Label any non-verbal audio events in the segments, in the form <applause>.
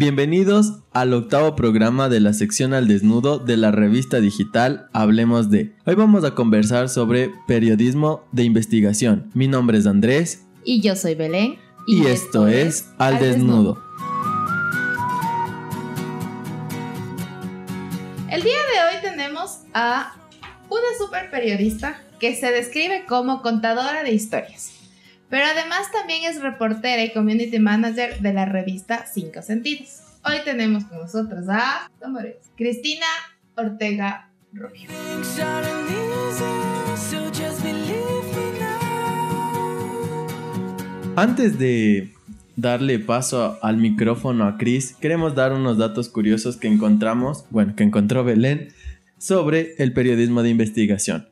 Bienvenidos al octavo programa de la sección al desnudo de la revista digital Hablemos de. Hoy vamos a conversar sobre periodismo de investigación. Mi nombre es Andrés. Y yo soy Belén. Y, esto, es Al, desnudo. El día de hoy tenemos a una super periodista que se describe como contadora de historias. Pero además también es reportera y community manager de la revista Cinco Sentidos. Hoy tenemos con nosotros a Cristina Ortega Rubio. Antes de darle paso al micrófono a Chris, queremos dar unos datos curiosos que encontramos, bueno, que encontró Belén, sobre el periodismo de investigación.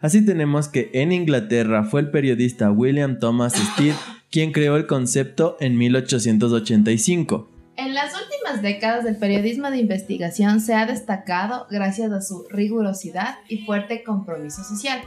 Así tenemos que en Inglaterra fue el periodista William Thomas Stead quien creó el concepto en 1885. En las últimas décadas el periodismo de investigación se ha destacado gracias a su rigurosidad y fuerte compromiso social.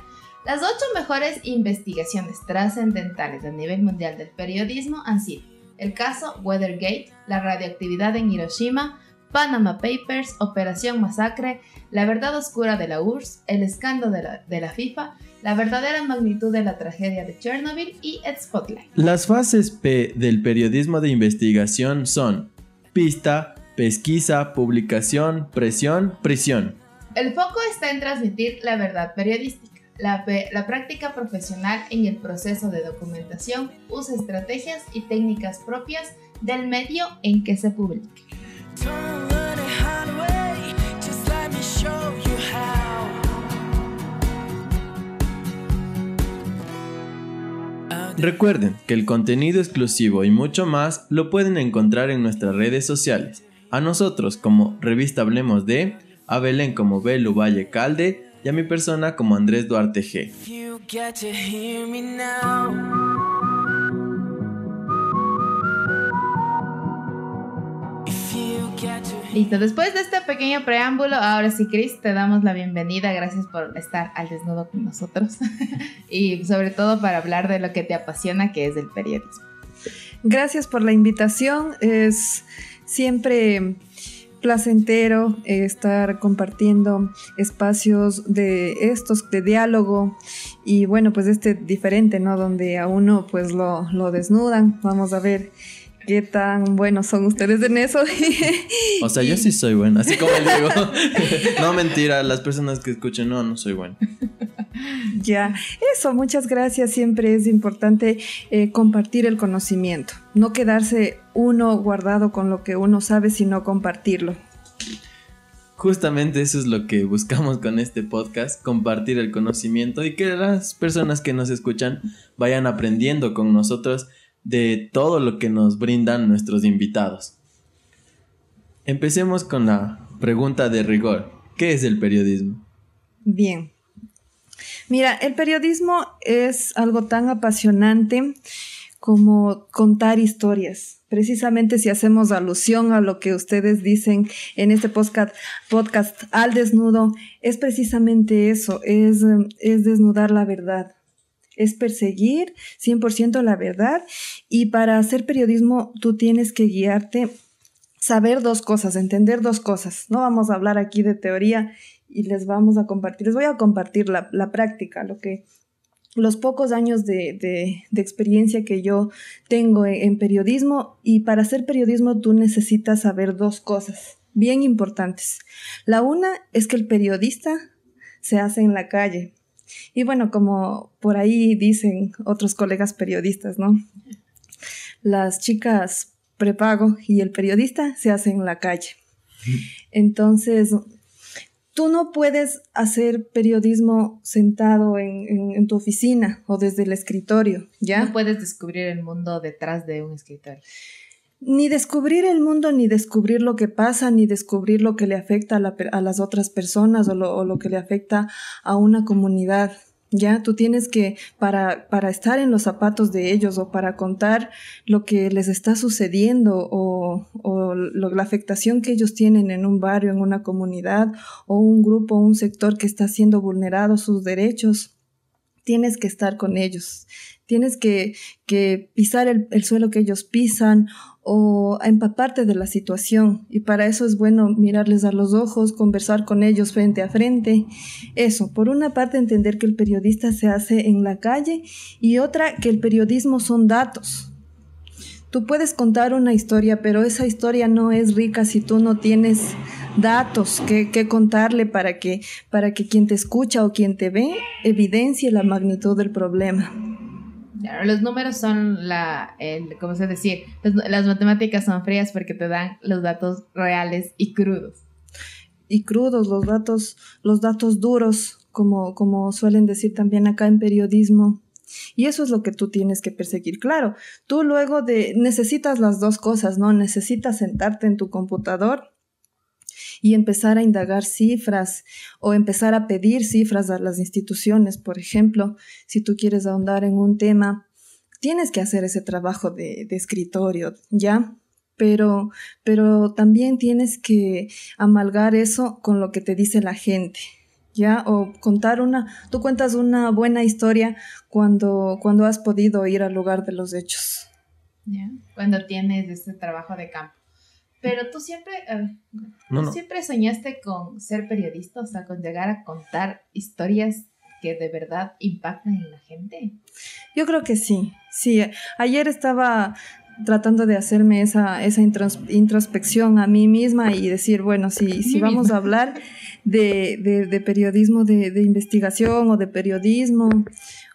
Las ocho mejores investigaciones trascendentales a nivel mundial del periodismo han sido el caso Weathergate, la radioactividad en Hiroshima, Panama Papers, Operación Masacre, La verdad oscura de la URSS, El escándalo de la, FIFA, La verdadera magnitud de la tragedia de Chernobyl y Spotlight. Las fases P del periodismo de investigación son pista, pesquisa, publicación, presión, prisión. El foco está en transmitir la verdad periodística. La, la, práctica profesional en el proceso de documentación usa estrategias y técnicas propias del medio en que se publique. Recuerden que el contenido exclusivo y mucho más lo pueden encontrar en nuestras redes sociales. A nosotros como Revista Hablemos de, a Belén como Belu Valle Calde y a mi persona como Andrés Duarte G. Listo, después de este pequeño preámbulo, ahora sí, Cris, te damos la bienvenida. Gracias por estar al desnudo con nosotros <laughs> y sobre todo para hablar de lo que te apasiona, que es el periodismo. Gracias por la invitación. Es siempre placentero estar compartiendo espacios de estos de diálogo y bueno pues este diferente no donde a uno pues lo, lo desnudan vamos a ver qué tan buenos son ustedes en eso. <laughs> o sea, yo sí soy bueno, así como digo. <laughs> no mentira, las personas que escuchen, no, no soy bueno. <laughs> Ya, eso, muchas gracias. Siempre es importante eh, compartir el conocimiento, no quedarse uno guardado con lo que uno sabe, sino compartirlo. Justamente eso es lo que buscamos con este podcast, compartir el conocimiento y que las personas que nos escuchan vayan aprendiendo con nosotros de todo lo que nos brindan nuestros invitados. Empecemos con la pregunta de rigor. ¿Qué es el periodismo? Bien. Mira, el periodismo es algo tan apasionante como contar historias. Precisamente si hacemos alusión a lo que ustedes dicen en este podcast, al desnudo, es precisamente eso, es, es desnudar la verdad es perseguir 100% la verdad y para hacer periodismo tú tienes que guiarte, saber dos cosas, entender dos cosas. No vamos a hablar aquí de teoría y les vamos a compartir, les voy a compartir la, práctica, lo que los pocos años de, experiencia que yo tengo en, en periodismo y para hacer periodismo tú necesitas saber dos cosas bien importantes. La una es que el periodista se hace en la calle. Y bueno, como por ahí dicen otros colegas periodistas, ¿no? Las chicas prepago y el periodista se hacen en la calle. Entonces, tú no puedes hacer periodismo sentado en, tu oficina o desde el escritorio, ¿ya? No puedes descubrir el mundo detrás de un escritorio ni descubrir el mundo, ni descubrir lo que pasa, ni descubrir lo que le afecta a, las otras personas o lo, que le afecta a una comunidad. Ya, tú tienes que, para, para estar en los zapatos de ellos o para contar lo que les está sucediendo o, o la afectación que ellos tienen en un barrio, en una comunidad o un grupo, un sector que está siendo vulnerado sus derechos, tienes que estar con ellos tienes que, pisar el, el, suelo que ellos pisan o empaparte de la situación. Y para eso es bueno mirarles a los ojos, conversar con ellos frente a frente. Eso, por una parte entender que el periodista se hace en la calle y otra que el periodismo son datos. Tú puedes contar una historia, pero esa historia no es rica si tú no tienes datos que, contarle para que, para que quien te escucha o quien te ve evidencie la magnitud del problema. Los números son la, el, ¿cómo se decir? las matemáticas son frías porque te dan los datos reales y crudos. Y crudos, los datos, los datos duros, como, como suelen decir también acá en periodismo. Y eso es lo que tú tienes que perseguir. Claro, tú luego de, necesitas las dos cosas, ¿no? Necesitas sentarte en tu computador y empezar a indagar cifras o empezar a pedir cifras a las instituciones, por ejemplo, si tú quieres ahondar en un tema, tienes que hacer ese trabajo de, escritorio, ¿ya? Pero, pero también tienes que amalgar eso con lo que te dice la gente. ¿ya? O contar una, tú cuentas una buena historia cuando, cuando has podido ir al lugar de los hechos. ¿Ya? Cuando tienes este trabajo de campo. Pero tú siempre, siempre soñaste con ser periodista, o sea, con llegar a contar historias que de verdad impactan en la gente. Yo creo que sí, sí. Ayer estaba tratando de hacerme esa, esa introspección a mí misma y decir, bueno, si, si vamos a hablar de, de, periodismo de, de, investigación o de periodismo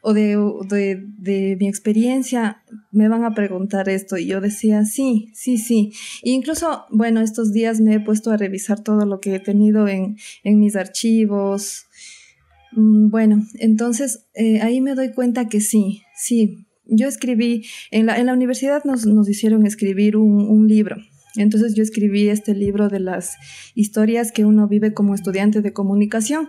o de, de, mi experiencia, me van a preguntar esto. Y yo decía, sí, sí, sí. E incluso, bueno, estos días me he puesto a revisar todo lo que he tenido en, en mis archivos. Mm, bueno, entonces eh, ahí me doy cuenta que sí, sí. Yo escribí, en la, en la universidad nos, nos hicieron escribir un, un libro entonces yo escribí este libro de las historias que uno vive como estudiante de comunicación.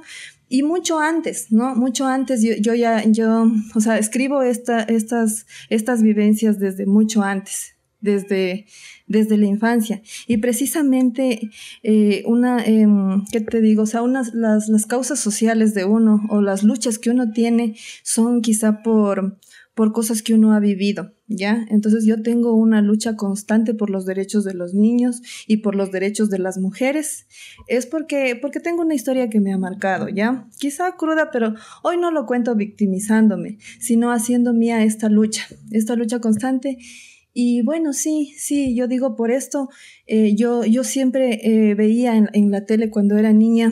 Y mucho antes, ¿no? Mucho antes yo, ya, yo, o sea, escribo esta, estas, estas vivencias desde mucho antes, desde, desde la infancia. Y precisamente eh, una, em, ¿qué te digo? O sea, unas, las, las causas sociales de uno o las luchas que uno tiene son quizá por, por cosas que uno ha vivido, ¿ya? Entonces yo tengo una lucha constante por los derechos de los niños y por los derechos de las mujeres. Es porque, porque tengo una historia que me ha marcado, ¿ya? Quizá cruda, pero hoy no lo cuento victimizándome, sino haciendo mía esta lucha, esta lucha constante. Y bueno, sí, sí, yo digo por esto, eh, yo, yo siempre eh, veía en, en la tele cuando era niña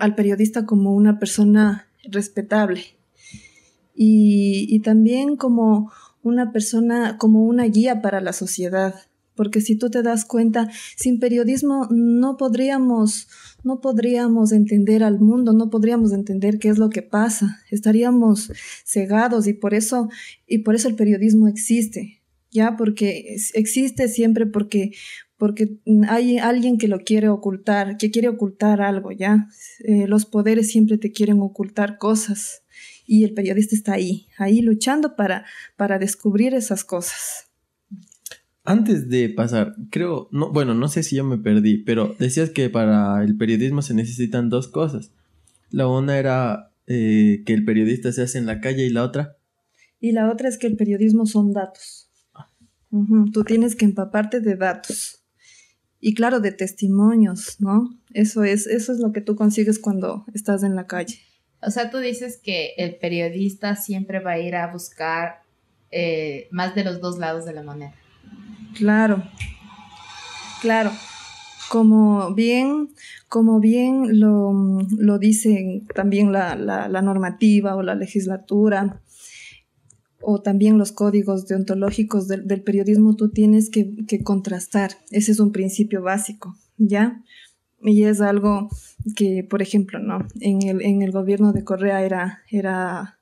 al periodista como una persona respetable, y, también como una persona, como una guía para la sociedad. Porque si tú te das cuenta, sin periodismo no podríamos, no podríamos entender al mundo, no podríamos entender qué es lo que pasa. Estaríamos cegados y por eso, y por eso el periodismo existe. Ya, porque existe siempre porque, porque hay alguien que lo quiere ocultar, que quiere ocultar algo, ¿ya? Eh, los poderes siempre te quieren ocultar cosas y el periodista está ahí, ahí luchando para, para descubrir esas cosas. Antes de pasar, creo, no, bueno, no sé si yo me perdí, pero decías que para el periodismo se necesitan dos cosas. La una era eh, que el periodista se hace en la calle y la otra. Y la otra es que el periodismo son datos. Tú tienes que empaparte de datos. Y claro, de testimonios, ¿no? Eso es, eso es lo que tú consigues cuando estás en la calle. O sea, tú dices que el periodista siempre va a ir a buscar eh, más de los dos lados de la moneda. Claro, claro. Como bien, como bien lo, lo dicen también la, normativa o la legislatura, o también los códigos deontológicos del, periodismo, tú tienes que, que, contrastar. Ese es un principio básico, ¿ya? Y es algo que, por ejemplo, ¿no? En el, en el gobierno de Correa era, era,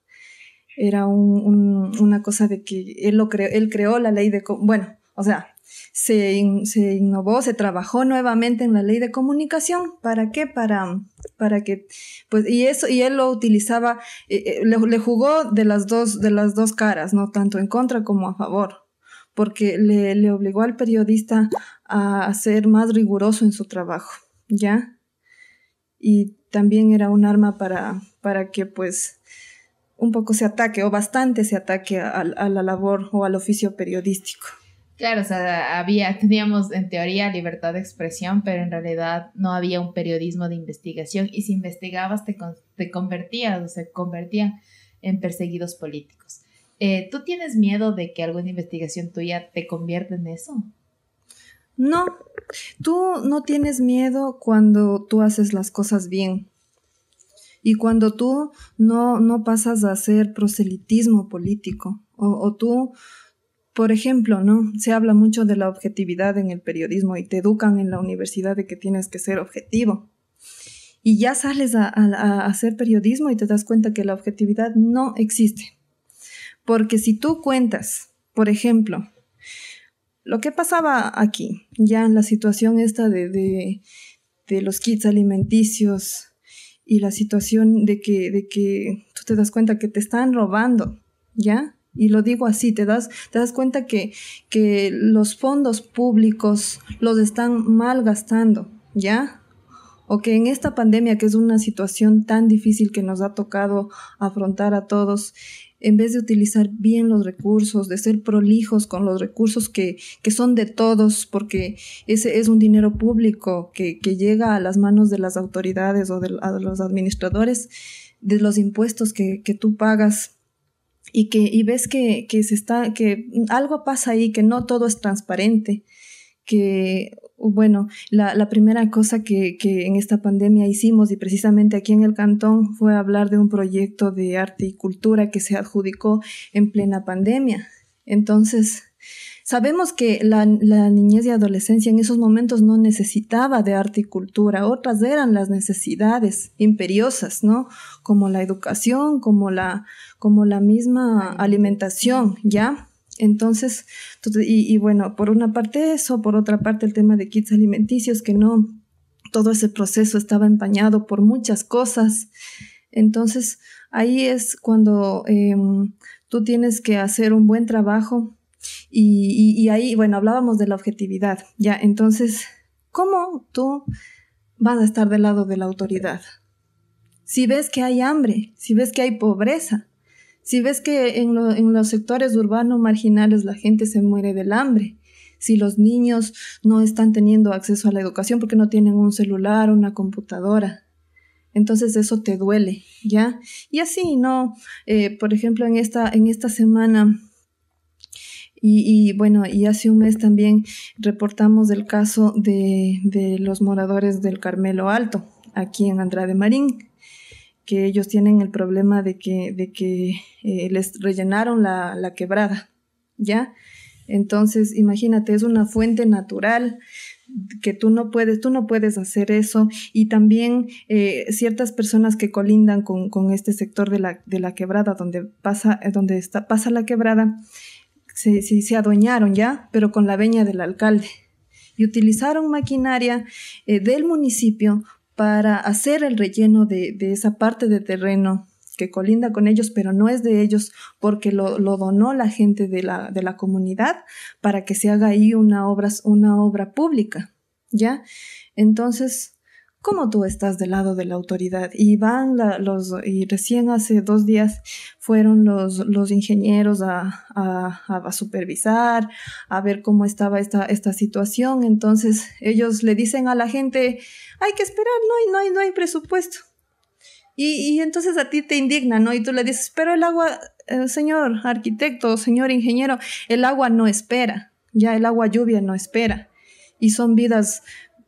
era una cosa de que él, lo creó, él creó la ley de... Bueno, o sea, se, se, innovó, se trabajó nuevamente en la ley de comunicación. ¿Para qué? Para, para que, pues, y eso, y él lo utilizaba, eh, eh, le, le, jugó de las dos, de las dos caras, no tanto en contra como a favor, porque le, le obligó al periodista a ser más riguroso en su trabajo. ¿Ya? Y también era un arma para, para que pues un poco se ataque o bastante se ataque a, a la labor o al oficio periodístico. Claro, o sea, había, teníamos en teoría libertad de expresión, pero en realidad no había un periodismo de investigación y si investigabas te, te convertías o se convertían en perseguidos políticos. Eh, ¿Tú tienes miedo de que alguna investigación tuya te convierta en eso? No, tú no tienes miedo cuando tú haces las cosas bien. Y cuando tú no, no pasas a hacer proselitismo político, o, o tú por ejemplo, ¿no? Se habla mucho de la objetividad en el periodismo y te educan en la universidad de que tienes que ser objetivo. Y ya sales a, hacer periodismo y te das cuenta que la objetividad no existe. Porque si tú cuentas, por ejemplo, lo que pasaba aquí, ya en la situación esta de, de, los kits alimenticios y la situación de que, de que tú te das cuenta que te están robando, ¿ya? y lo digo así, te das, te das cuenta que, que los fondos públicos los están mal gastando, ¿ya? O que en esta pandemia, que es una situación tan difícil que nos ha tocado afrontar a todos, en vez de utilizar bien los recursos, de ser prolijos con los recursos que, que son de todos, porque ese es un dinero público que, que llega a las manos de las autoridades o de, los administradores, de los impuestos que, que tú pagas. Y que y ves que, que, se está que algo pasa ahí que no todo es transparente que bueno la, la primera cosa que, que, en esta pandemia hicimos y precisamente aquí en el cantón fue hablar de un proyecto de arte y cultura que se adjudicó en plena pandemia entonces Sabemos que la, niñez y adolescencia en esos momentos no necesitaba de arte y cultura, otras eran las necesidades imperiosas, ¿no? Como la educación, como la, como la misma alimentación, ¿ya? Entonces, y, y bueno, por una parte eso, por otra parte el tema de kits alimenticios, que no, todo ese proceso estaba empañado por muchas cosas. Entonces, ahí es cuando em, tú tienes que hacer un buen trabajo y, ahí, bueno, hablábamos de la objetividad, ¿ya? Entonces, ¿cómo tú vas a estar del lado de la autoridad? Si ves que hay hambre, si ves que hay pobreza, si ves que en, los sectores urbanos marginales la gente se muere del hambre, si los niños no están teniendo acceso a la educación porque no tienen un celular, una computadora, entonces eso te duele, ¿ya? Y así, ¿no? Eh, por ejemplo, en esta, en esta semana y, bueno, y hace un mes también reportamos el caso de, de, los moradores del Carmelo Alto, aquí en Andrade Marín, que ellos tienen el problema de que, de que eh, les rellenaron la, la quebrada, ¿ya? Entonces, imagínate, es una fuente natural que tú no puedes, tú no puedes hacer eso. Y también eh, ciertas personas que colindan con, con, este sector de la, de la quebrada, donde pasa, donde está, pasa la quebrada, se, se, adueñaron ya, pero con la veña del alcalde. Y utilizaron maquinaria eh, del municipio para hacer el relleno de, esa parte de terreno que colinda con ellos, pero no es de ellos porque lo, lo donó la gente de la, de la, comunidad para que se haga ahí una obra, una obra pública, ¿ya? Entonces, ¿Cómo tú estás del lado de la autoridad? Y van los, y recién hace dos días fueron los, los ingenieros a, a, supervisar, a ver cómo estaba esta, esta situación. Entonces ellos le dicen a la gente, hay que esperar, no hay, no hay, no hay presupuesto. Y, y entonces a ti te indigna, ¿no? Y tú le dices, pero el agua, eh, señor arquitecto, señor ingeniero, el agua no espera, ya el agua lluvia no espera. Y son vidas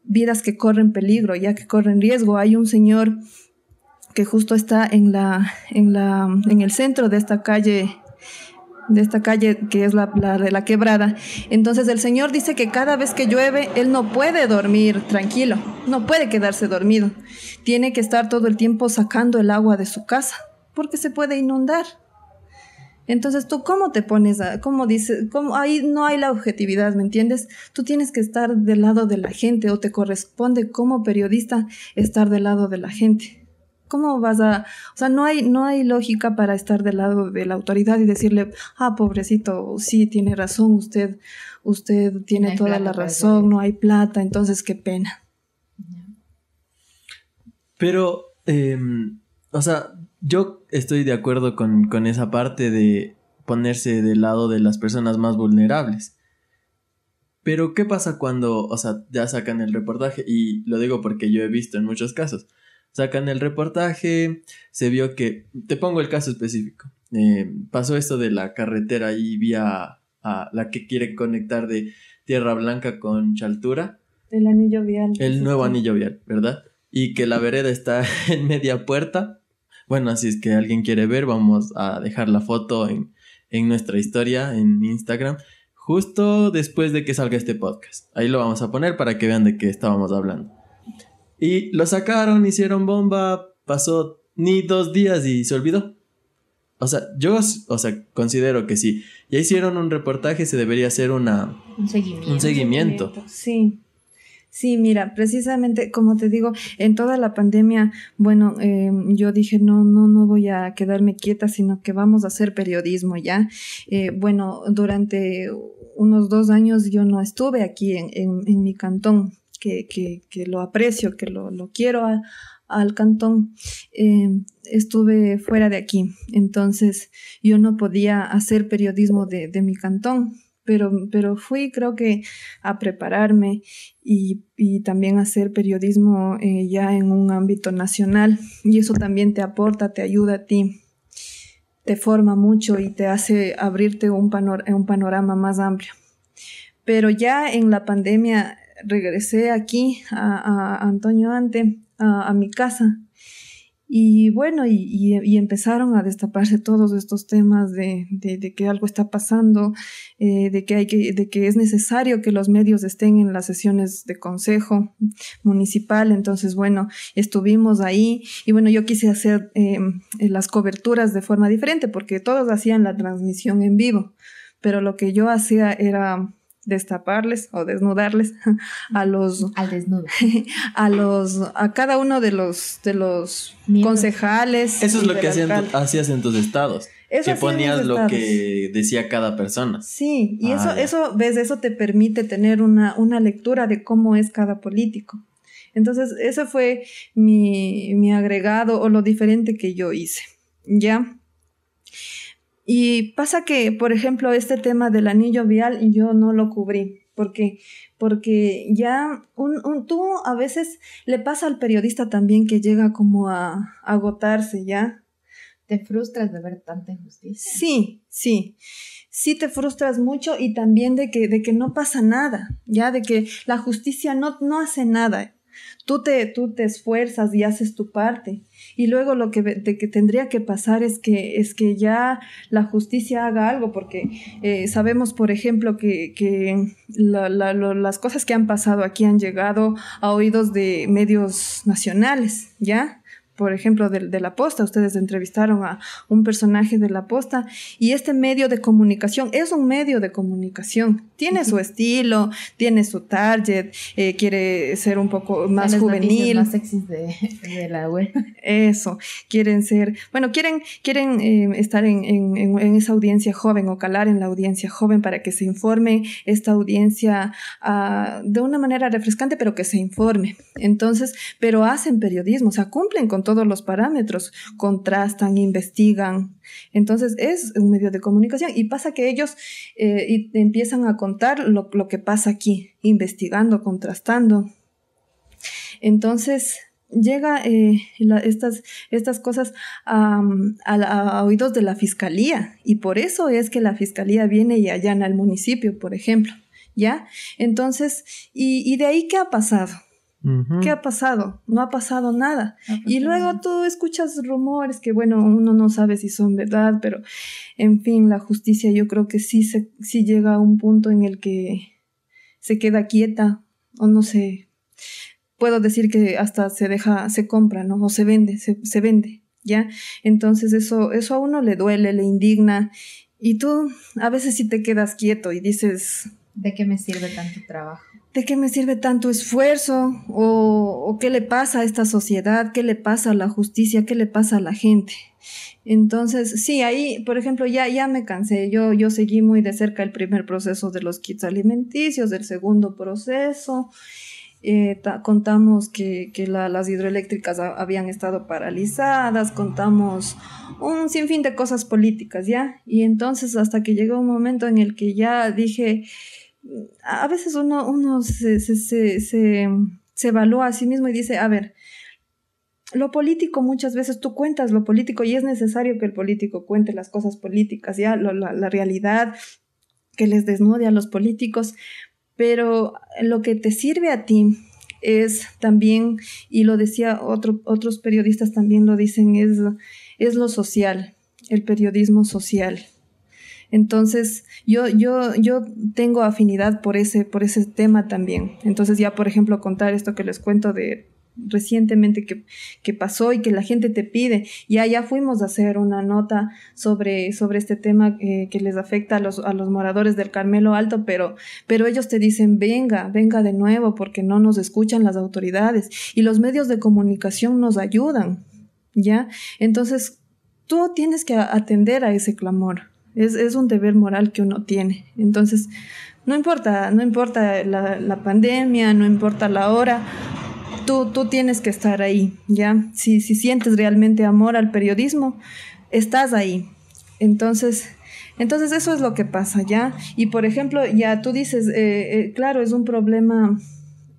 vidas que corren peligro, ya que corren riesgo. Hay un señor que justo está en la, en la, en el centro de esta calle de esta calle que es la, de la quebrada. Entonces el Señor dice que cada vez que llueve, Él no puede dormir tranquilo, no puede quedarse dormido. Tiene que estar todo el tiempo sacando el agua de su casa, porque se puede inundar. Entonces, ¿tú cómo te pones a, cómo dices, cómo, ahí no hay la objetividad, ¿me entiendes? Tú tienes que estar del lado de la gente o te corresponde como periodista estar del lado de la gente. ¿Cómo vas a, o sea, no hay, no hay lógica para estar del lado de la autoridad y decirle, ah, pobrecito, sí, tiene razón, usted, usted tiene toda la razón, no hay plata, entonces qué pena. Pero, em, o sea, yo estoy de acuerdo con, con esa parte de ponerse del lado de las personas más vulnerables. Pero, ¿qué pasa cuando, o sea, ya sacan el reportaje? Y lo digo porque yo he visto en muchos casos. Sacan el reportaje, se vio que, te pongo el caso específico. Eh, pasó esto de la carretera y vía a la que quiere conectar de Tierra Blanca con Chaltura. El anillo vial. El nuevo anillo vial, ¿verdad? Y que la vereda está <laughs> en media puerta. Bueno, así es que alguien quiere ver, vamos a dejar la foto en, en nuestra historia en Instagram justo después de que salga este podcast. Ahí lo vamos a poner para que vean de qué estábamos hablando. Y lo sacaron, hicieron bomba, pasó ni dos días y se olvidó. O sea, yo o sea, considero que sí. Ya hicieron un reportaje, se debería hacer una, un seguimiento. Un seguimiento. Sí. Sí, mira, precisamente como te digo, en toda la pandemia, bueno, eh, yo dije, no, no, no voy a quedarme quieta, sino que vamos a hacer periodismo ya. Eh, bueno, durante unos dos años yo no estuve aquí en, en, mi cantón, que, que, que, lo aprecio, que lo, lo quiero al cantón, eh, estuve fuera de aquí. Entonces yo no podía hacer periodismo de, de mi cantón, pero, pero fui creo que a prepararme y, y también hacer periodismo eh, ya en un ámbito nacional y eso también te aporta, te ayuda a ti te forma mucho y te hace abrirte un, un panorama más amplio. Pero ya en la pandemia regresé aquí a, Antonio Ante, a, mi casa, y bueno, y, empezaron a destaparse todos estos temas de, que algo está pasando, eh, de, que hay que, de que es necesario que los medios estén en las sesiones de consejo municipal. Entonces, bueno, estuvimos ahí y bueno, yo quise hacer em, las coberturas de forma diferente porque todos hacían la transmisión en vivo, pero lo que yo hacía era destaparles o desnudarles <laughs> a los al desnudo. <laughs> a los a cada uno de los de los concejales eso es lo que hacías en tus estados que ponías lo que decía cada persona. Sí y eso ah, eso ves eso te permite tener una una lectura de cómo es cada político. Entonces ese fue mi mi agregado o lo diferente que yo hice. Ya y pasa que, por ejemplo, este tema del anillo vial yo no lo cubrí, porque, porque ya un, un, tú a veces le pasa al periodista también que llega como a, agotarse, ¿ya? Te frustras de ver tanta injusticia. Sí, sí. Sí te frustras mucho y también de que, de que no pasa nada, ya de que la justicia no, no hace nada. Tú te, tú te esfuerzas y haces tu parte. Y luego lo que, que tendría que pasar es que, es que ya la justicia haga algo, porque eh, sabemos, por ejemplo, que, que las cosas que han pasado aquí han llegado a oídos de medios nacionales, ¿ya? Por ejemplo, de, la posta. Ustedes entrevistaron a un personaje de la posta y este medio de comunicación es un medio de comunicación. Tiene su estilo, tiene su target, eh, quiere ser un poco más juvenil. Más sexys de, la web. Eso, quieren ser, bueno, quieren, quieren eh, estar en, en, esa audiencia joven o calar en la audiencia joven para que se informe esta audiencia uh, de una manera refrescante, pero que se informe. Entonces, pero hacen periodismo, o sea, cumplen con todos los parámetros, contrastan, investigan. Entonces es un medio de comunicación y pasa que ellos eh, empiezan a contar lo, que pasa aquí, investigando, contrastando. Entonces llega eh, estas, estas cosas a, oídos de la fiscalía y por eso es que la fiscalía viene y allana al municipio, por ejemplo. ¿Ya? Entonces, ¿y, y de ahí qué ha pasado? ¿Qué ha pasado? No ha pasado nada. y luego tú escuchas rumores que, bueno, uno no sabe si son verdad, pero en fin, la justicia yo creo que sí, se, sí llega a un punto en el que se queda quieta o no sé. Puedo decir que hasta se deja, se compra, ¿no? O se vende, se, se vende, ¿ya? Entonces eso, eso a uno le duele, le indigna. Y tú a veces sí te quedas quieto y dices... ¿De qué me sirve tanto trabajo? ¿De qué me sirve tanto esfuerzo? O, qué le pasa a esta sociedad? ¿Qué le pasa a la justicia? ¿Qué le pasa a la gente? Entonces, sí, ahí, por ejemplo, ya, ya me cansé. Yo, yo seguí muy de cerca el primer proceso de los kits alimenticios, el segundo proceso. eh, contamos que, las hidroeléctricas habían estado paralizadas, contamos un sinfín de cosas políticas, ¿ya? Y entonces hasta que llegó un momento en el que ya dije, a veces uno, uno se, se, se evalúa a sí mismo y dice, a ver, lo político muchas veces tú cuentas lo político y es necesario que el político cuente las cosas políticas, ya la, la, realidad que les desnude a los políticos, pero lo que te sirve a ti es también, y lo decía otro, otros periodistas también lo dicen, es, es lo social, el periodismo social. Entonces, yo, yo, yo tengo afinidad por ese, por ese tema también. Entonces, ya, por ejemplo, contar esto que les cuento de recientemente que, que, pasó y que la gente te pide. Ya, ya fuimos a hacer una nota sobre, sobre este tema eh, que les afecta a los, a los moradores del Carmelo Alto, pero, pero ellos te dicen, venga, venga de nuevo porque no nos escuchan las autoridades y los medios de comunicación nos ayudan, ¿ya? Entonces, tú tienes que atender a ese clamor. Es, es un deber moral que uno tiene. Entonces, no importa, no importa la, la pandemia, no importa la hora, tú, tienes que estar ahí, ¿ya? Si, si sientes realmente amor al periodismo, estás ahí. Entonces, entonces eso es lo que pasa, ¿ya? Y por ejemplo, ya tú dices, eh, eh, claro, es un problema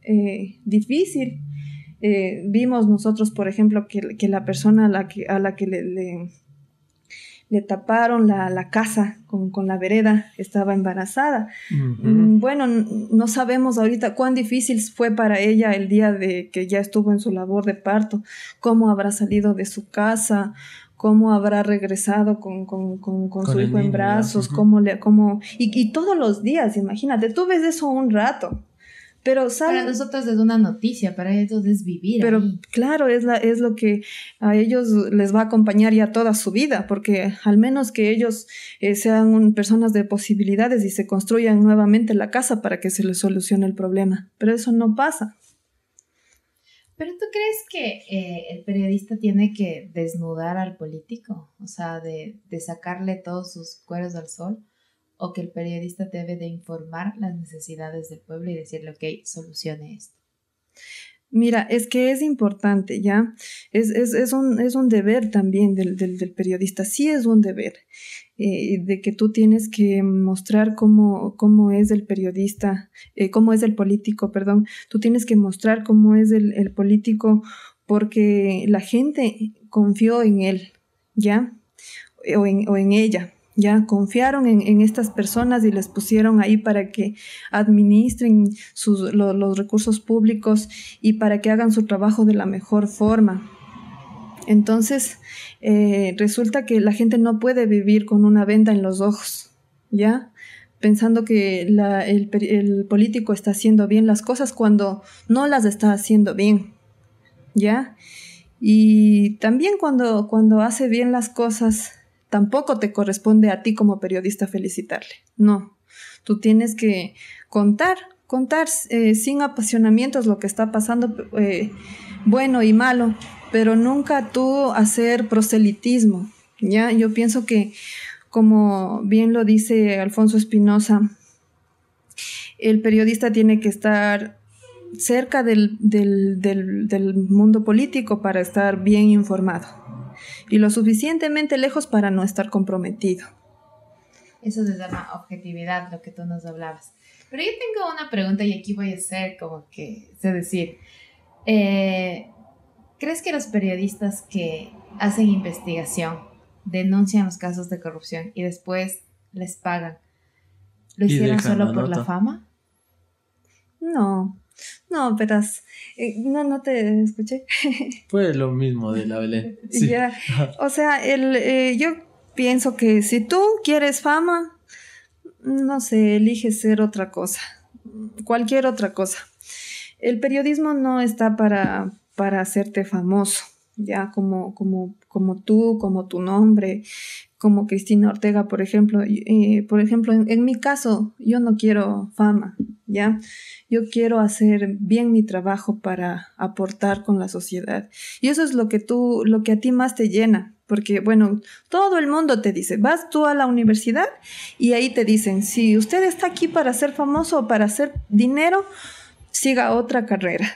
eh, difícil. vimos nosotros, por ejemplo, que, que, la persona a la que, a la que le taparon la, la casa con, con, la vereda, estaba embarazada. Mm, bueno, no sabemos ahorita cuán difícil fue para ella el día de que ya estuvo en su labor de parto, cómo habrá salido de su casa, cómo habrá regresado con, con, con, con su hijo en brazos, cómo le, cómo, y, y todos los días, imagínate, tú ves eso un rato, pero para nosotros es una noticia, para ellos es vivir. Pero claro, es, la, es lo que a ellos les va a acompañar ya toda su vida, porque al menos que ellos eh, sean personas de posibilidades y se construyan nuevamente la casa para que se les solucione el problema. Pero eso no pasa. ¿Pero tú crees que eh, el periodista tiene que desnudar al político? O sea, de, de sacarle todos sus cueros al sol o que el periodista debe de informar las necesidades del pueblo y decirle, ok, solucione esto. Mira, es que es importante, ¿ya? Es, es, es, un, es un, deber también del, del, periodista, sí es un deber, eh, de que tú tienes que mostrar cómo, cómo es el periodista, eh, cómo es el político, perdón, tú tienes que mostrar cómo es el, el político porque la gente confió en él, ¿ya? O en, o en ella, ya confiaron en, estas personas y les pusieron ahí para que administren los recursos públicos y para que hagan su trabajo de la mejor forma. Entonces, eh, resulta que la gente no puede vivir con una venda en los ojos, ¿ya? Pensando que el, el político está haciendo bien las cosas cuando no las está haciendo bien, ¿ya? Y también cuando, cuando hace bien las cosas, tampoco te corresponde a ti como periodista felicitarle. No, tú tienes que contar, contar eh, sin apasionamientos lo que está pasando, eh, bueno y malo, pero nunca tú hacer proselitismo. Ya, yo pienso que, como bien lo dice Alfonso Espinosa, el periodista tiene que estar cerca del, del mundo político para estar bien informado y lo suficientemente lejos para no estar comprometido. Eso se llama objetividad, lo que tú nos hablabas. Pero yo tengo una pregunta y aquí voy a ser como que, es decir, eh, ¿crees que los periodistas que hacen investigación denuncian los casos de corrupción y después les pagan, lo hicieron solo por la fama? No, no, verás, eh, no, no te escuché. <laughs> Fue lo mismo de la Belén. <laughs> O sea, el, eh, yo pienso que si tú quieres fama, no sé, elige ser otra cosa, cualquier otra cosa. El periodismo no está para, para hacerte famoso, ya como, como, como tú, como tu nombre, como Cristina Ortega, por ejemplo. Eh, por ejemplo, en, mi caso, yo no quiero fama, ¿ya? Yo quiero hacer bien mi trabajo para aportar con la sociedad. Y eso es lo que tú, lo que a ti más te llena. Porque, bueno, todo el mundo te dice, vas tú a la universidad y ahí te dicen, si usted está aquí para ser famoso o para hacer dinero, siga otra carrera.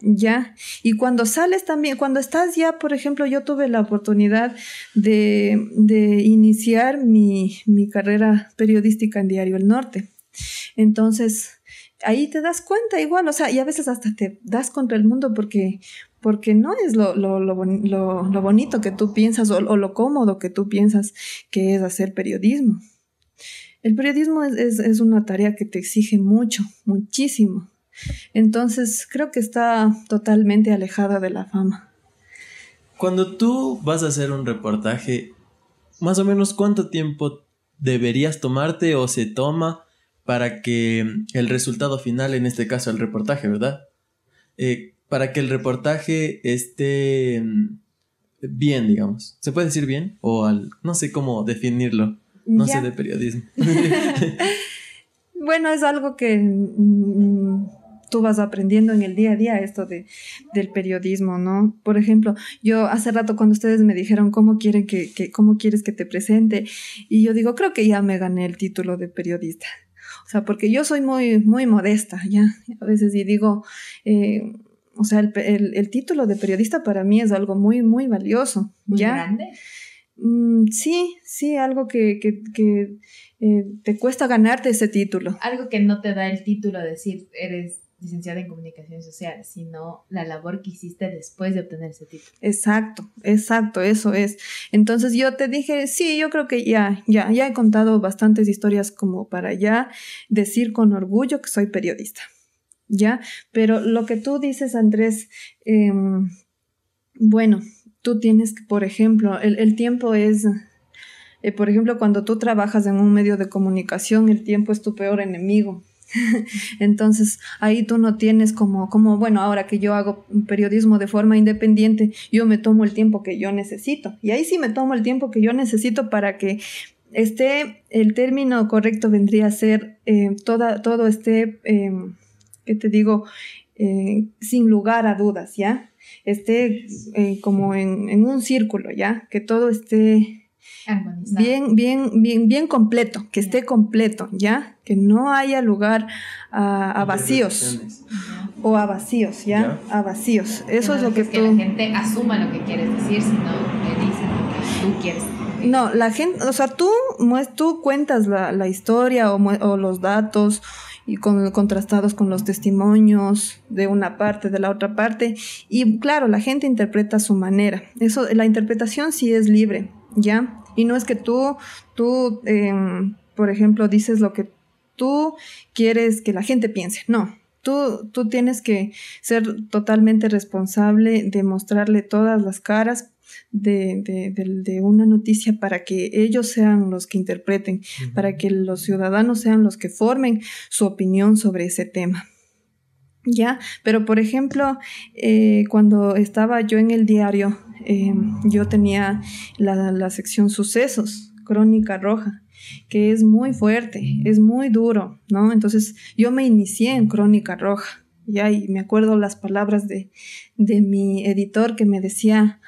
Ya, y cuando sales también, cuando estás ya, por ejemplo, yo tuve la oportunidad de, de iniciar mi, mi carrera periodística en Diario El Norte. Entonces, ahí te das cuenta igual, o sea, y a veces hasta te das contra el mundo porque, porque no es lo, lo, lo, lo bonito que tú piensas o, o, lo cómodo que tú piensas que es hacer periodismo. El periodismo es, es, es una tarea que te exige mucho, muchísimo. Entonces, creo que está totalmente alejada de la fama. Cuando tú vas a hacer un reportaje, más o menos cuánto tiempo deberías tomarte o se toma para que el resultado final, en este caso el reportaje, ¿verdad? Eh, para que el reportaje esté mm, bien, digamos. ¿Se puede decir bien? O al, no sé cómo definirlo. No ya. sé de periodismo. <laughs> <laughs> bueno, es algo que mm, tú vas aprendiendo en el día a día esto de, del periodismo, ¿no? Por ejemplo, yo hace rato cuando ustedes me dijeron cómo quieren que, que, cómo quieres que te presente, y yo digo, creo que ya me gané el título de periodista. O sea, porque yo soy muy, muy modesta, ya. A veces y digo, eh, o sea, el, el, el, título de periodista para mí es algo muy, muy valioso. ¿Muy ¿ya? grande? Mm, sí, sí, algo que, que, que eh, te cuesta ganarte ese título. Algo que no te da el título de decir eres licenciada en comunicación social, sino la labor que hiciste después de obtener ese título. Exacto, exacto, eso es. Entonces yo te dije, sí, yo creo que ya, ya, ya he contado bastantes historias como para ya decir con orgullo que soy periodista. ¿Ya? Pero lo que tú dices, Andrés, eh, bueno, tú tienes que, por ejemplo, el, el tiempo es, eh, por ejemplo, cuando tú trabajas en un medio de comunicación, el tiempo es tu peor enemigo. <laughs> Entonces, ahí tú no tienes como, como, bueno, ahora que yo hago periodismo de forma independiente, yo me tomo el tiempo que yo necesito. Y ahí sí me tomo el tiempo que yo necesito para que esté, el término correcto vendría a ser eh, toda, todo esté, eh, ¿qué te digo? Eh, sin lugar a dudas, ¿ya? Esté eh, como en, en un círculo, ¿ya? Que todo esté Armonizado. bien, bien, bien, bien completo, que esté completo, ¿ya? Que no haya lugar a, a vacíos o a vacíos, ¿ya? ¿ya? A vacíos. Eso no es lo que, que tú... la gente asuma lo que quieres decir, sino le dices lo que tú quieres decir. No, la gente, o sea, tú, tú cuentas la, la historia o, o los datos y con, contrastados con los testimonios de una parte, de la otra parte. Y claro, la gente interpreta a su manera. Eso, la interpretación sí es libre, ¿ya? Y no es que tú, tú, eh, por ejemplo, dices lo que tú quieres que la gente piense. No, tú, tú tienes que ser totalmente responsable de mostrarle todas las caras de, de, de, de, una noticia para que ellos sean los que interpreten, uh -huh. para que los ciudadanos sean los que formen su opinión sobre ese tema. Ya, pero por ejemplo, eh, cuando estaba yo en el diario, eh, yo tenía la, la sección sucesos, crónica roja, que es muy fuerte, es muy duro, ¿no? Entonces yo me inicié en crónica roja, ya, y me acuerdo las palabras de, de mi editor que me decía,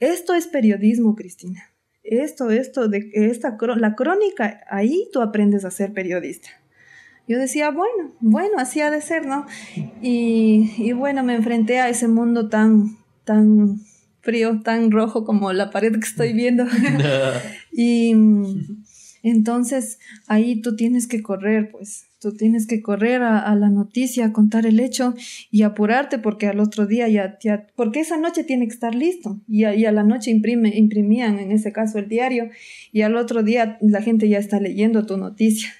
esto es periodismo, Cristina. Esto, esto, de esta, la crónica, ahí tú aprendes a ser periodista. Yo decía, bueno, bueno, así ha de ser, ¿no? Y, y bueno, me enfrenté a ese mundo tan, tan frío, tan rojo como la pared que estoy viendo. <laughs> y entonces ahí tú tienes que correr, pues, tú tienes que correr a, a, la noticia, contar el hecho y apurarte porque al otro día ya, ya porque esa noche tiene que estar listo y a, y a la noche imprime, imprimían en ese caso el diario y al otro día la gente ya está leyendo tu noticia.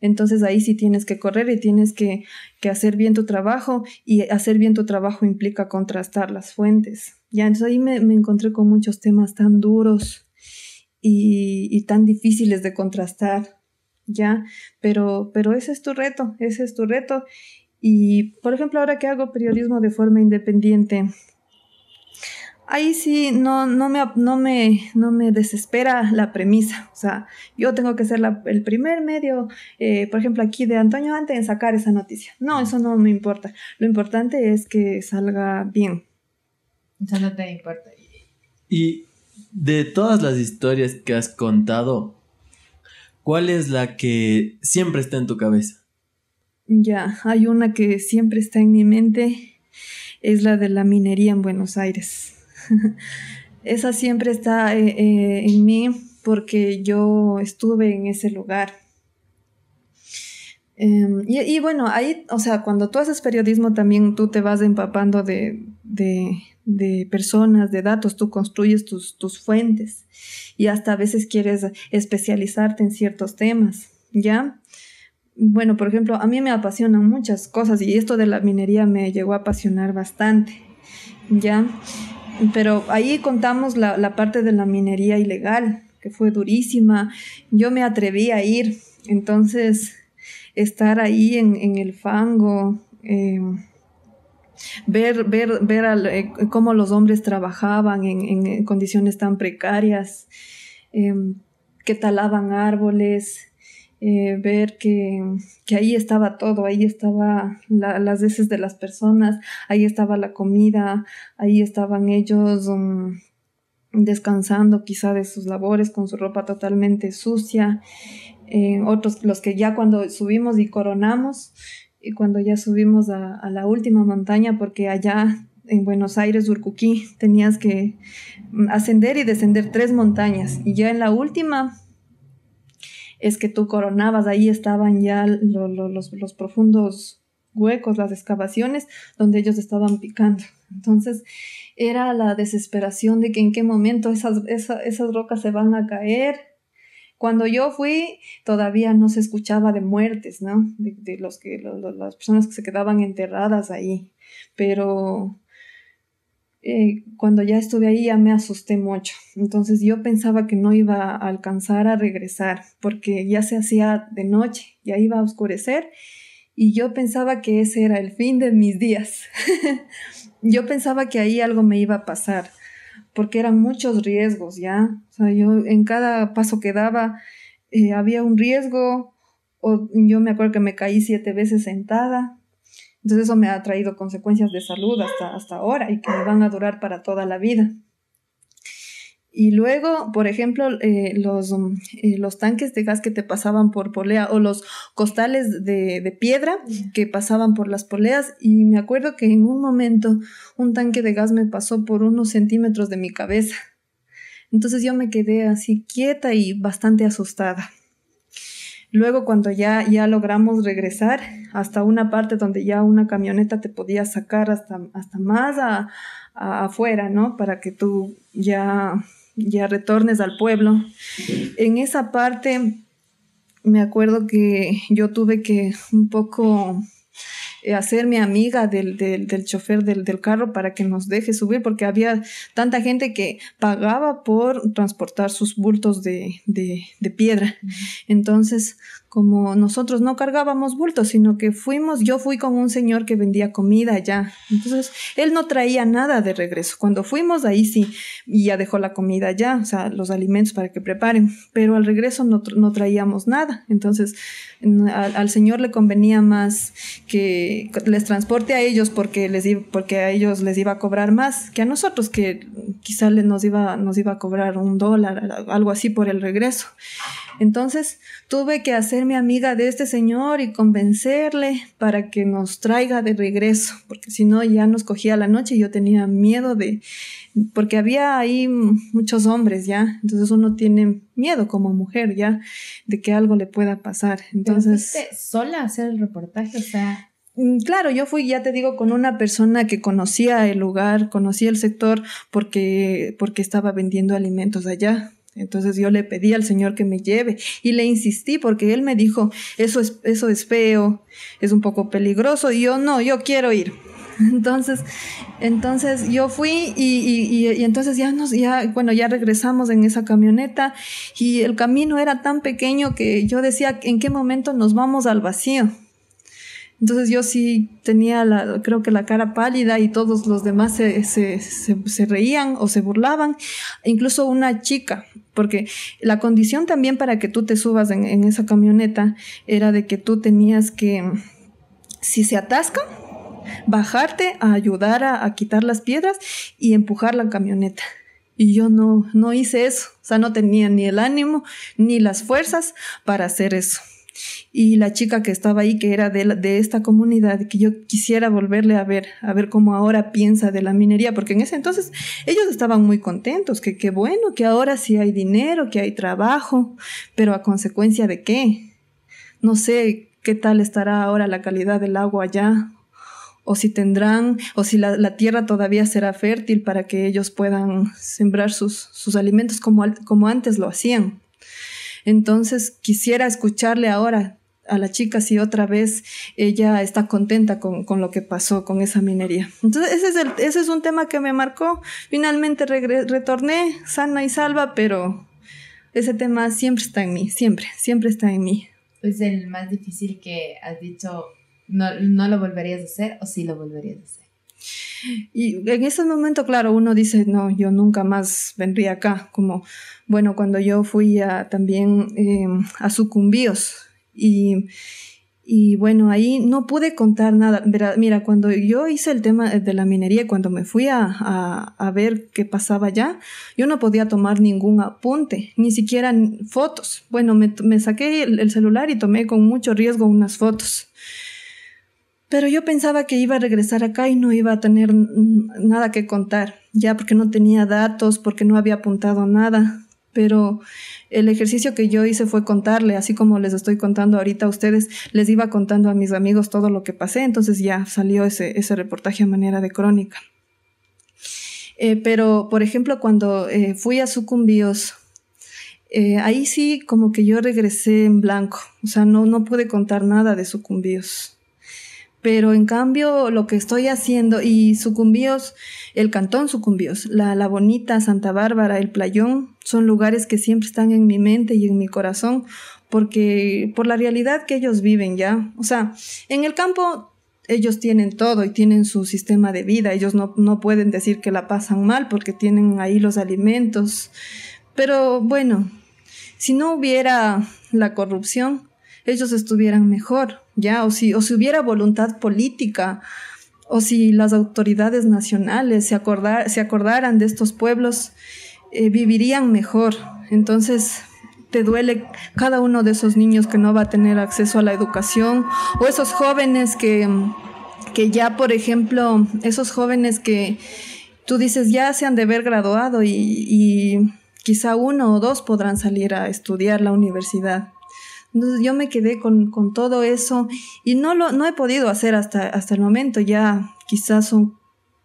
Entonces ahí sí tienes que correr y tienes que, que, hacer bien tu trabajo y hacer bien tu trabajo implica contrastar las fuentes. Ya, entonces ahí me, me encontré con muchos temas tan duros y, y, tan difíciles de contrastar, ya, pero, pero ese es tu reto, ese es tu reto. Y, por ejemplo, ahora que hago periodismo de forma independiente, ahí sí no, no, me, no, me, no me desespera la premisa. O sea, yo tengo que ser la, el primer medio, eh, por ejemplo, aquí de Antonio Ante en sacar esa noticia. No, eso no me importa. Lo importante es que salga bien. Eso no te importa. Y de todas las historias que has contado, ¿cuál es la que siempre está en tu cabeza? Ya, hay una que siempre está en mi mente, es la de la minería en Buenos Aires. Esa siempre está eh, eh, en mí porque yo estuve en ese lugar. Em, y, bueno, ahí, o sea, cuando tú haces periodismo también tú te vas empapando de, de, personas, de datos, tú construyes tus, tus, fuentes y hasta a veces quieres especializarte en ciertos temas, ¿ya? Bueno, por ejemplo, a mí me apasionan muchas cosas y esto de la minería me llegó a apasionar bastante, ¿ya? Pero ahí contamos la, la parte de la minería ilegal, que fue durísima. Yo me atreví a ir, entonces estar ahí en, el fango, em, ver, ver, ver eh, cómo los hombres trabajaban en, condiciones tan precarias, em, que talaban árboles, eh, ver que, ahí estaba todo, ahí estaba las veces de las personas, ahí estaba la comida, ahí estaban ellos um, descansando quizá de sus labores con su ropa totalmente sucia. Otros, los que ya cuando subimos y coronamos, y cuando ya subimos a, la última montaña, porque allá en Buenos Aires, Urcuquí, tenías que ascender y descender tres montañas, y ya en la última es que tú coronabas, ahí estaban ya los, los profundos huecos, las excavaciones donde ellos estaban picando. Entonces era la desesperación de que en qué momento esas, esas rocas se van a caer cuando yo fui, todavía no se escuchaba de muertes, ¿no? De, los que, las personas que se quedaban enterradas ahí. Pero eh, cuando ya estuve ahí ya me asusté mucho. Entonces yo pensaba que no iba a alcanzar a regresar porque ya se hacía de noche, ya iba a oscurecer y yo pensaba que ese era el fin de mis días. <laughs> yo pensaba que ahí algo me iba a pasar porque eran muchos riesgos, ¿ya? O sea, yo en cada paso que daba eh, había un riesgo, o yo me acuerdo que me caí siete veces sentada, entonces eso me ha traído consecuencias de salud hasta, hasta ahora y que me van a durar para toda la vida. Y luego, por ejemplo, eh, los, eh, los tanques de gas que te pasaban por polea o los costales de, de, piedra que pasaban por las poleas. Y me acuerdo que en un momento un tanque de gas me pasó por unos centímetros de mi cabeza. Entonces yo me quedé así quieta y bastante asustada. Luego cuando ya, ya logramos regresar hasta una parte donde ya una camioneta te podía sacar hasta, hasta más afuera, ¿no? Para que tú ya ya retornes al pueblo. En esa parte me acuerdo que yo tuve que un poco hacerme amiga del, del, chofer del, del, carro para que nos deje subir, porque había tanta gente que pagaba por transportar sus bultos de, de, de piedra. Entonces, como nosotros no cargábamos bultos, sino que fuimos, yo fui con un señor que vendía comida allá. Entonces, él no traía nada de regreso. Cuando fuimos, ahí sí, y ya dejó la comida allá, o sea, los alimentos para que preparen, pero al regreso no, no traíamos nada. Entonces, al, señor le convenía más que les transporte a ellos porque, les, porque a ellos les iba a cobrar más que a nosotros, que quizá les nos iba, nos iba a cobrar un dólar, algo así por el regreso. Entonces tuve que hacerme amiga de este señor y convencerle para que nos traiga de regreso, porque si no ya nos cogía la noche y yo tenía miedo de, porque había ahí muchos hombres ya, entonces uno tiene miedo como mujer ya de que algo le pueda pasar. Entonces, sola a hacer el reportaje? O sea, mm, Claro, yo fui, ya te digo, con una persona que conocía el lugar, conocía el sector porque, porque estaba vendiendo alimentos allá. Entonces yo le pedí al Señor que me lleve y le insistí porque Él me dijo, eso es, eso es feo, es un poco peligroso y yo no, yo quiero ir. <laughs> Entonces, entonces yo fui y, y, entonces ya nos, ya, bueno, ya regresamos en esa camioneta y el camino era tan pequeño que yo decía, ¿en qué momento nos vamos al vacío? Entonces yo sí tenía, la, creo que la cara pálida y todos los demás se, se, se, reían o se burlaban, incluso una chica, porque la condición también para que tú te subas en, esa camioneta era de que tú tenías que, si se atasca, bajarte a ayudar a, a, quitar las piedras y empujar la camioneta. Y yo no, no hice eso, o sea, no tenía ni el ánimo ni las fuerzas para hacer eso. Y la chica que estaba ahí, que era de, de esta comunidad, que yo quisiera volverle a ver, a ver cómo ahora piensa de la minería, porque en ese entonces ellos estaban muy contentos, que qué bueno, que ahora sí hay dinero, que hay trabajo, pero a consecuencia de qué? No sé qué tal estará ahora la calidad del agua allá, o si tendrán, o si la, tierra todavía será fértil para que ellos puedan sembrar sus, sus alimentos como, como antes lo hacían. Entonces quisiera escucharle ahora a la chica si otra vez ella está contenta con, lo que pasó con esa minería. Entonces ese es, el, ese es un tema que me marcó. Finalmente retorné sana y salva, pero ese tema siempre está en mí, siempre, siempre está en mí. Es el más difícil que has dicho ¿No, lo volverías a hacer o sí lo volverías a hacer? Y en ese momento, claro, uno dice, no, yo nunca más vendría acá, como, bueno, cuando yo fui también em, a Sucumbíos y, y bueno, ahí no pude contar nada. Mira, cuando yo hice el tema de la minería, cuando me fui a, ver qué pasaba allá, yo no podía tomar ningún apunte, ni siquiera fotos. Bueno, me saqué el celular y tomé con mucho riesgo unas fotos pero yo pensaba que iba a regresar acá y no iba a tener nada que contar, ya porque no tenía datos, porque no había apuntado nada. Pero el ejercicio que yo hice fue contarle, así como les estoy contando ahorita a ustedes, les iba contando a mis amigos todo lo que pasé, entonces ya salió ese, reportaje a manera de crónica. Eh, pero, por ejemplo, cuando eh, fui a Sucumbíos, eh, ahí sí como que yo regresé en blanco, o sea, no, no pude contar nada de Sucumbíos. Pero en cambio, lo que estoy haciendo, y Sucumbíos, el cantón Sucumbíos, la, la Bonita, Santa Bárbara, el Playón, son lugares que siempre están en mi mente y en mi corazón, porque por la realidad que ellos viven ya. O sea, en el campo ellos tienen todo y tienen su sistema de vida, ellos no, no pueden decir que la pasan mal porque tienen ahí los alimentos. Pero bueno, si no hubiera la corrupción, ellos estuvieran mejor, ¿ya? O si, o si hubiera voluntad política, o si las autoridades nacionales se, acordar, se acordaran de estos pueblos, eh, vivirían mejor. Entonces, te duele cada uno de esos niños que no va a tener acceso a la educación, o esos jóvenes que, que ya, por ejemplo, esos jóvenes que tú dices ya se han de haber graduado y quizá uno o dos podrán salir a estudiar la universidad. Entonces yo me quedé con, con todo eso y no lo no he podido hacer hasta, hasta el momento. Ya quizás son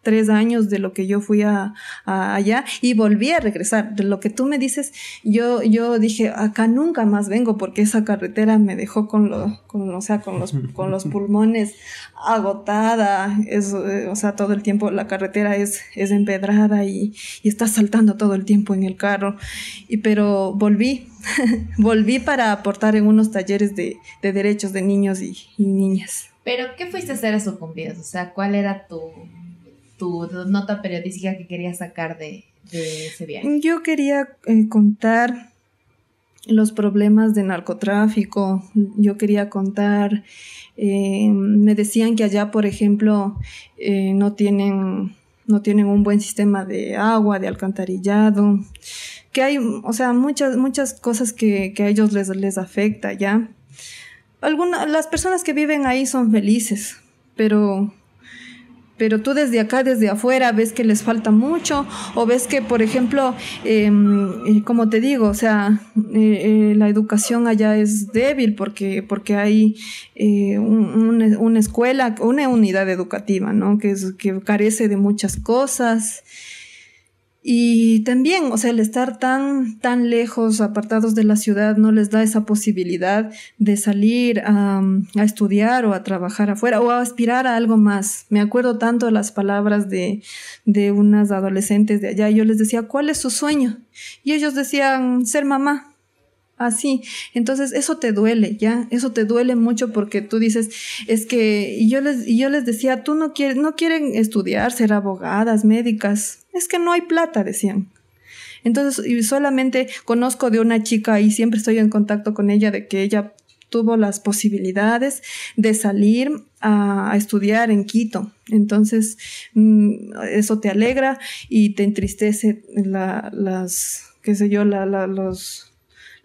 tres años de lo que yo fui a, allá y volví a regresar. De lo que tú me dices, yo, yo dije, acá nunca más vengo porque esa carretera me dejó con, lo, con, o sea, con, los, con los <laughs> pulmones agotada. eso eh, o sea, todo el tiempo la carretera es, es empedrada y, y estás saltando todo el tiempo en el carro. Y, pero volví, <laughs> volví para aportar en unos talleres de, de derechos de niños y, y niñas. Pero, ¿qué fuiste a hacer a Sucumbíos? O sea, ¿cuál era tu tu nota periodística que querías sacar de, ese viaje? Yo quería eh, contar los problemas de narcotráfico, yo quería contar, eh, me decían que allá, por ejemplo, eh, no, tienen, no tienen un buen sistema de agua, de alcantarillado, que hay, o sea, muchas, muchas cosas que, a ellos les, les afecta, ¿ya? Algunas, las personas que viven ahí son felices, pero pero tú desde acá, desde afuera, ves que les falta mucho o ves que, por ejemplo, em, eh, como te digo, o sea, eh, eh, la educación allá es débil porque, porque hay una escuela, una unidad educativa, ¿no? Que, que carece de muchas cosas y también, o sea, el estar tan, tan lejos, apartados de la ciudad, no les da esa posibilidad de salir a, estudiar o a trabajar afuera o a aspirar a algo más. Me acuerdo tanto las palabras de, de unas adolescentes de allá. Yo les decía, ¿cuál es su sueño? Y ellos decían, ser mamá. Así, entonces eso te duele, ¿ya? Eso te duele mucho porque tú dices, es que, yo les, yo les decía, tú no quieres, no quieren estudiar, ser abogadas, médicas, es que no hay plata, decían. Entonces, y solamente conozco de una chica y siempre estoy en contacto con ella de que ella tuvo las posibilidades de salir a, estudiar en Quito. Entonces, mm, eso te alegra y te entristece la, las, qué sé yo, la, los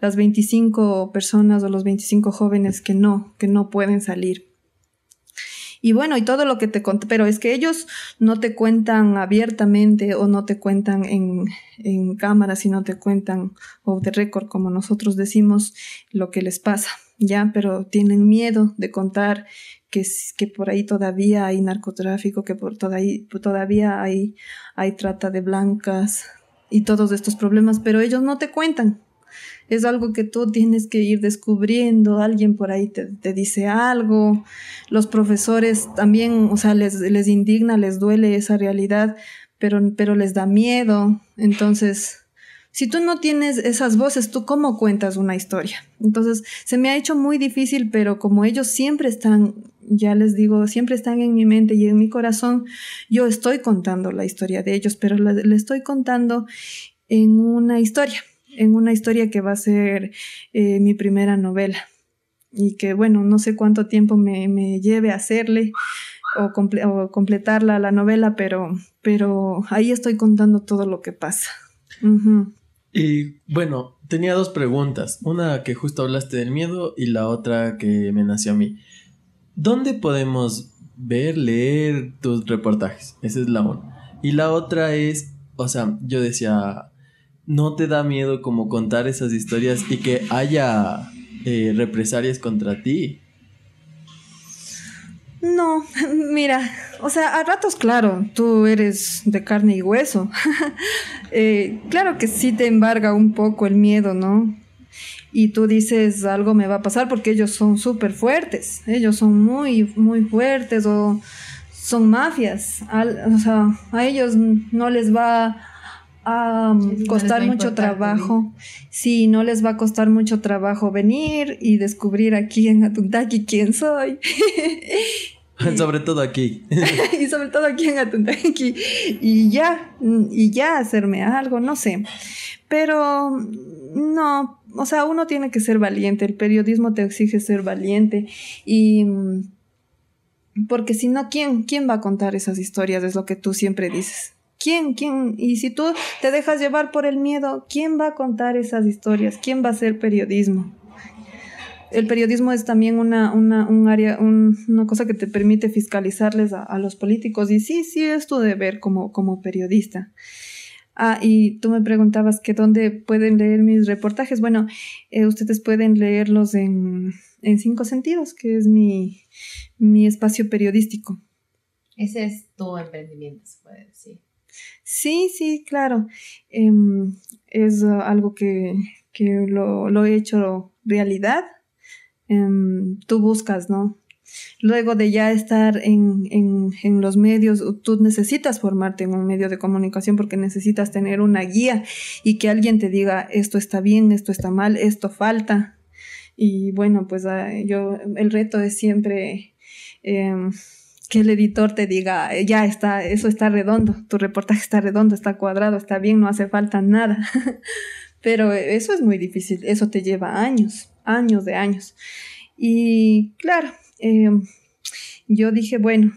las 25 personas o los 25 jóvenes que no, que no pueden salir. Y bueno, y todo lo que te conté, pero es que ellos no te cuentan abiertamente o no te cuentan en, en cámara, sino te cuentan o de récord, como nosotros decimos, lo que les pasa, ¿ya? Pero tienen miedo de contar que, que por ahí todavía hay narcotráfico, que por todavía, todavía hay, hay trata de blancas y todos estos problemas, pero ellos no te cuentan, es algo que tú tienes que ir descubriendo, alguien por ahí te, dice algo, los profesores también, o sea, les, les indigna, les duele esa realidad, pero, pero les da miedo, entonces... Si tú no tienes esas voces, ¿tú cómo cuentas una historia? Entonces, se me ha hecho muy difícil, pero como ellos siempre están, ya les digo, siempre están en mi mente y en mi corazón, yo estoy contando la historia de ellos, pero le estoy contando en una historia en una historia que va a ser eh, mi primera novela y que bueno, no sé cuánto tiempo me, lleve a hacerle o, completarla la novela, pero, pero ahí estoy contando todo lo que pasa. Y bueno, tenía dos preguntas, una que justo hablaste del miedo y la otra que me nació a mí. ¿Dónde podemos ver, leer tus reportajes? Esa es la una. Y la otra es, o sea, yo decía, ¿no te da miedo como contar esas historias y que haya eh, represalias contra ti? No, <laughs> mira, o sea, a ratos, claro, tú eres de carne y hueso. <laughs> Eh, claro que sí te embarga un poco el miedo, ¿no? Y tú dices, algo me va a pasar porque ellos son súper fuertes, ellos son muy, muy fuertes o son mafias. o sea, a ellos no les va a costar mucho trabajo. Sí, no les va a costar mucho trabajo venir y descubrir aquí en Atuntaki quién soy. <laughs> sobre todo aquí. <laughs> y sobre todo aquí en Atuntaki. Y ya, y ya hacerme algo, no sé. Pero no, o sea, uno tiene que ser valiente. El periodismo te exige ser valiente. Y porque si no, ¿quién, ¿quién va a contar esas historias? Es lo que tú siempre dices. ¿Quién? ¿Quién? Y si tú te dejas llevar por el miedo, ¿quién va a contar esas historias? ¿Quién va a hacer periodismo? El periodismo es también una, una un área, una cosa que te permite fiscalizarles a, los políticos. Y sí, sí es tu deber como, como periodista. Ah, y tú me preguntabas que dónde pueden leer mis reportajes. Bueno, eh, ustedes pueden leerlos en, en Cinco Sentidos, que es mi, mi espacio periodístico. Ese es tu emprendimiento, se puede decir. Sí, sí, claro. Em, es uh, algo que, lo, he hecho realidad. Em, tú buscas, ¿no? Luego de ya estar en, en, los medios, tú necesitas formarte en un medio de comunicación porque necesitas tener una guía y que alguien te diga esto está bien, esto está mal, esto falta. Y bueno, pues ah, yo, el reto es siempre em, que el editor te diga, eh, ya está, eso está redondo, tu reportaje está redondo, está cuadrado, está bien, no hace falta nada. <laughs> Pero eso es muy difícil, eso te lleva años, años de años. Y claro, em, yo dije, bueno,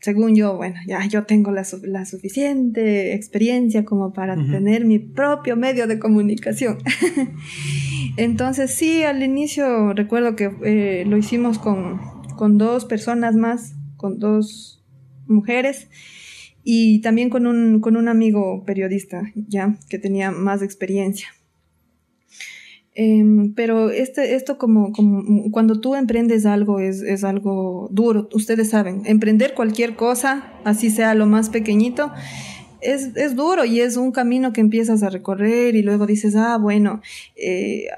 según yo, bueno, ya yo tengo la, suficiente experiencia como para tener mi propio medio de comunicación. <laughs> Entonces sí, al inicio recuerdo que eh, lo hicimos con, con dos personas más con dos mujeres y también con un, con un amigo periodista, ya, que tenía más experiencia. Em, pero este, esto como, como cuando tú emprendes algo es, es, algo duro, ustedes saben, emprender cualquier cosa, así sea lo más pequeñito, es, es, duro y es un camino que empiezas a recorrer y luego dices, ah, bueno, eh,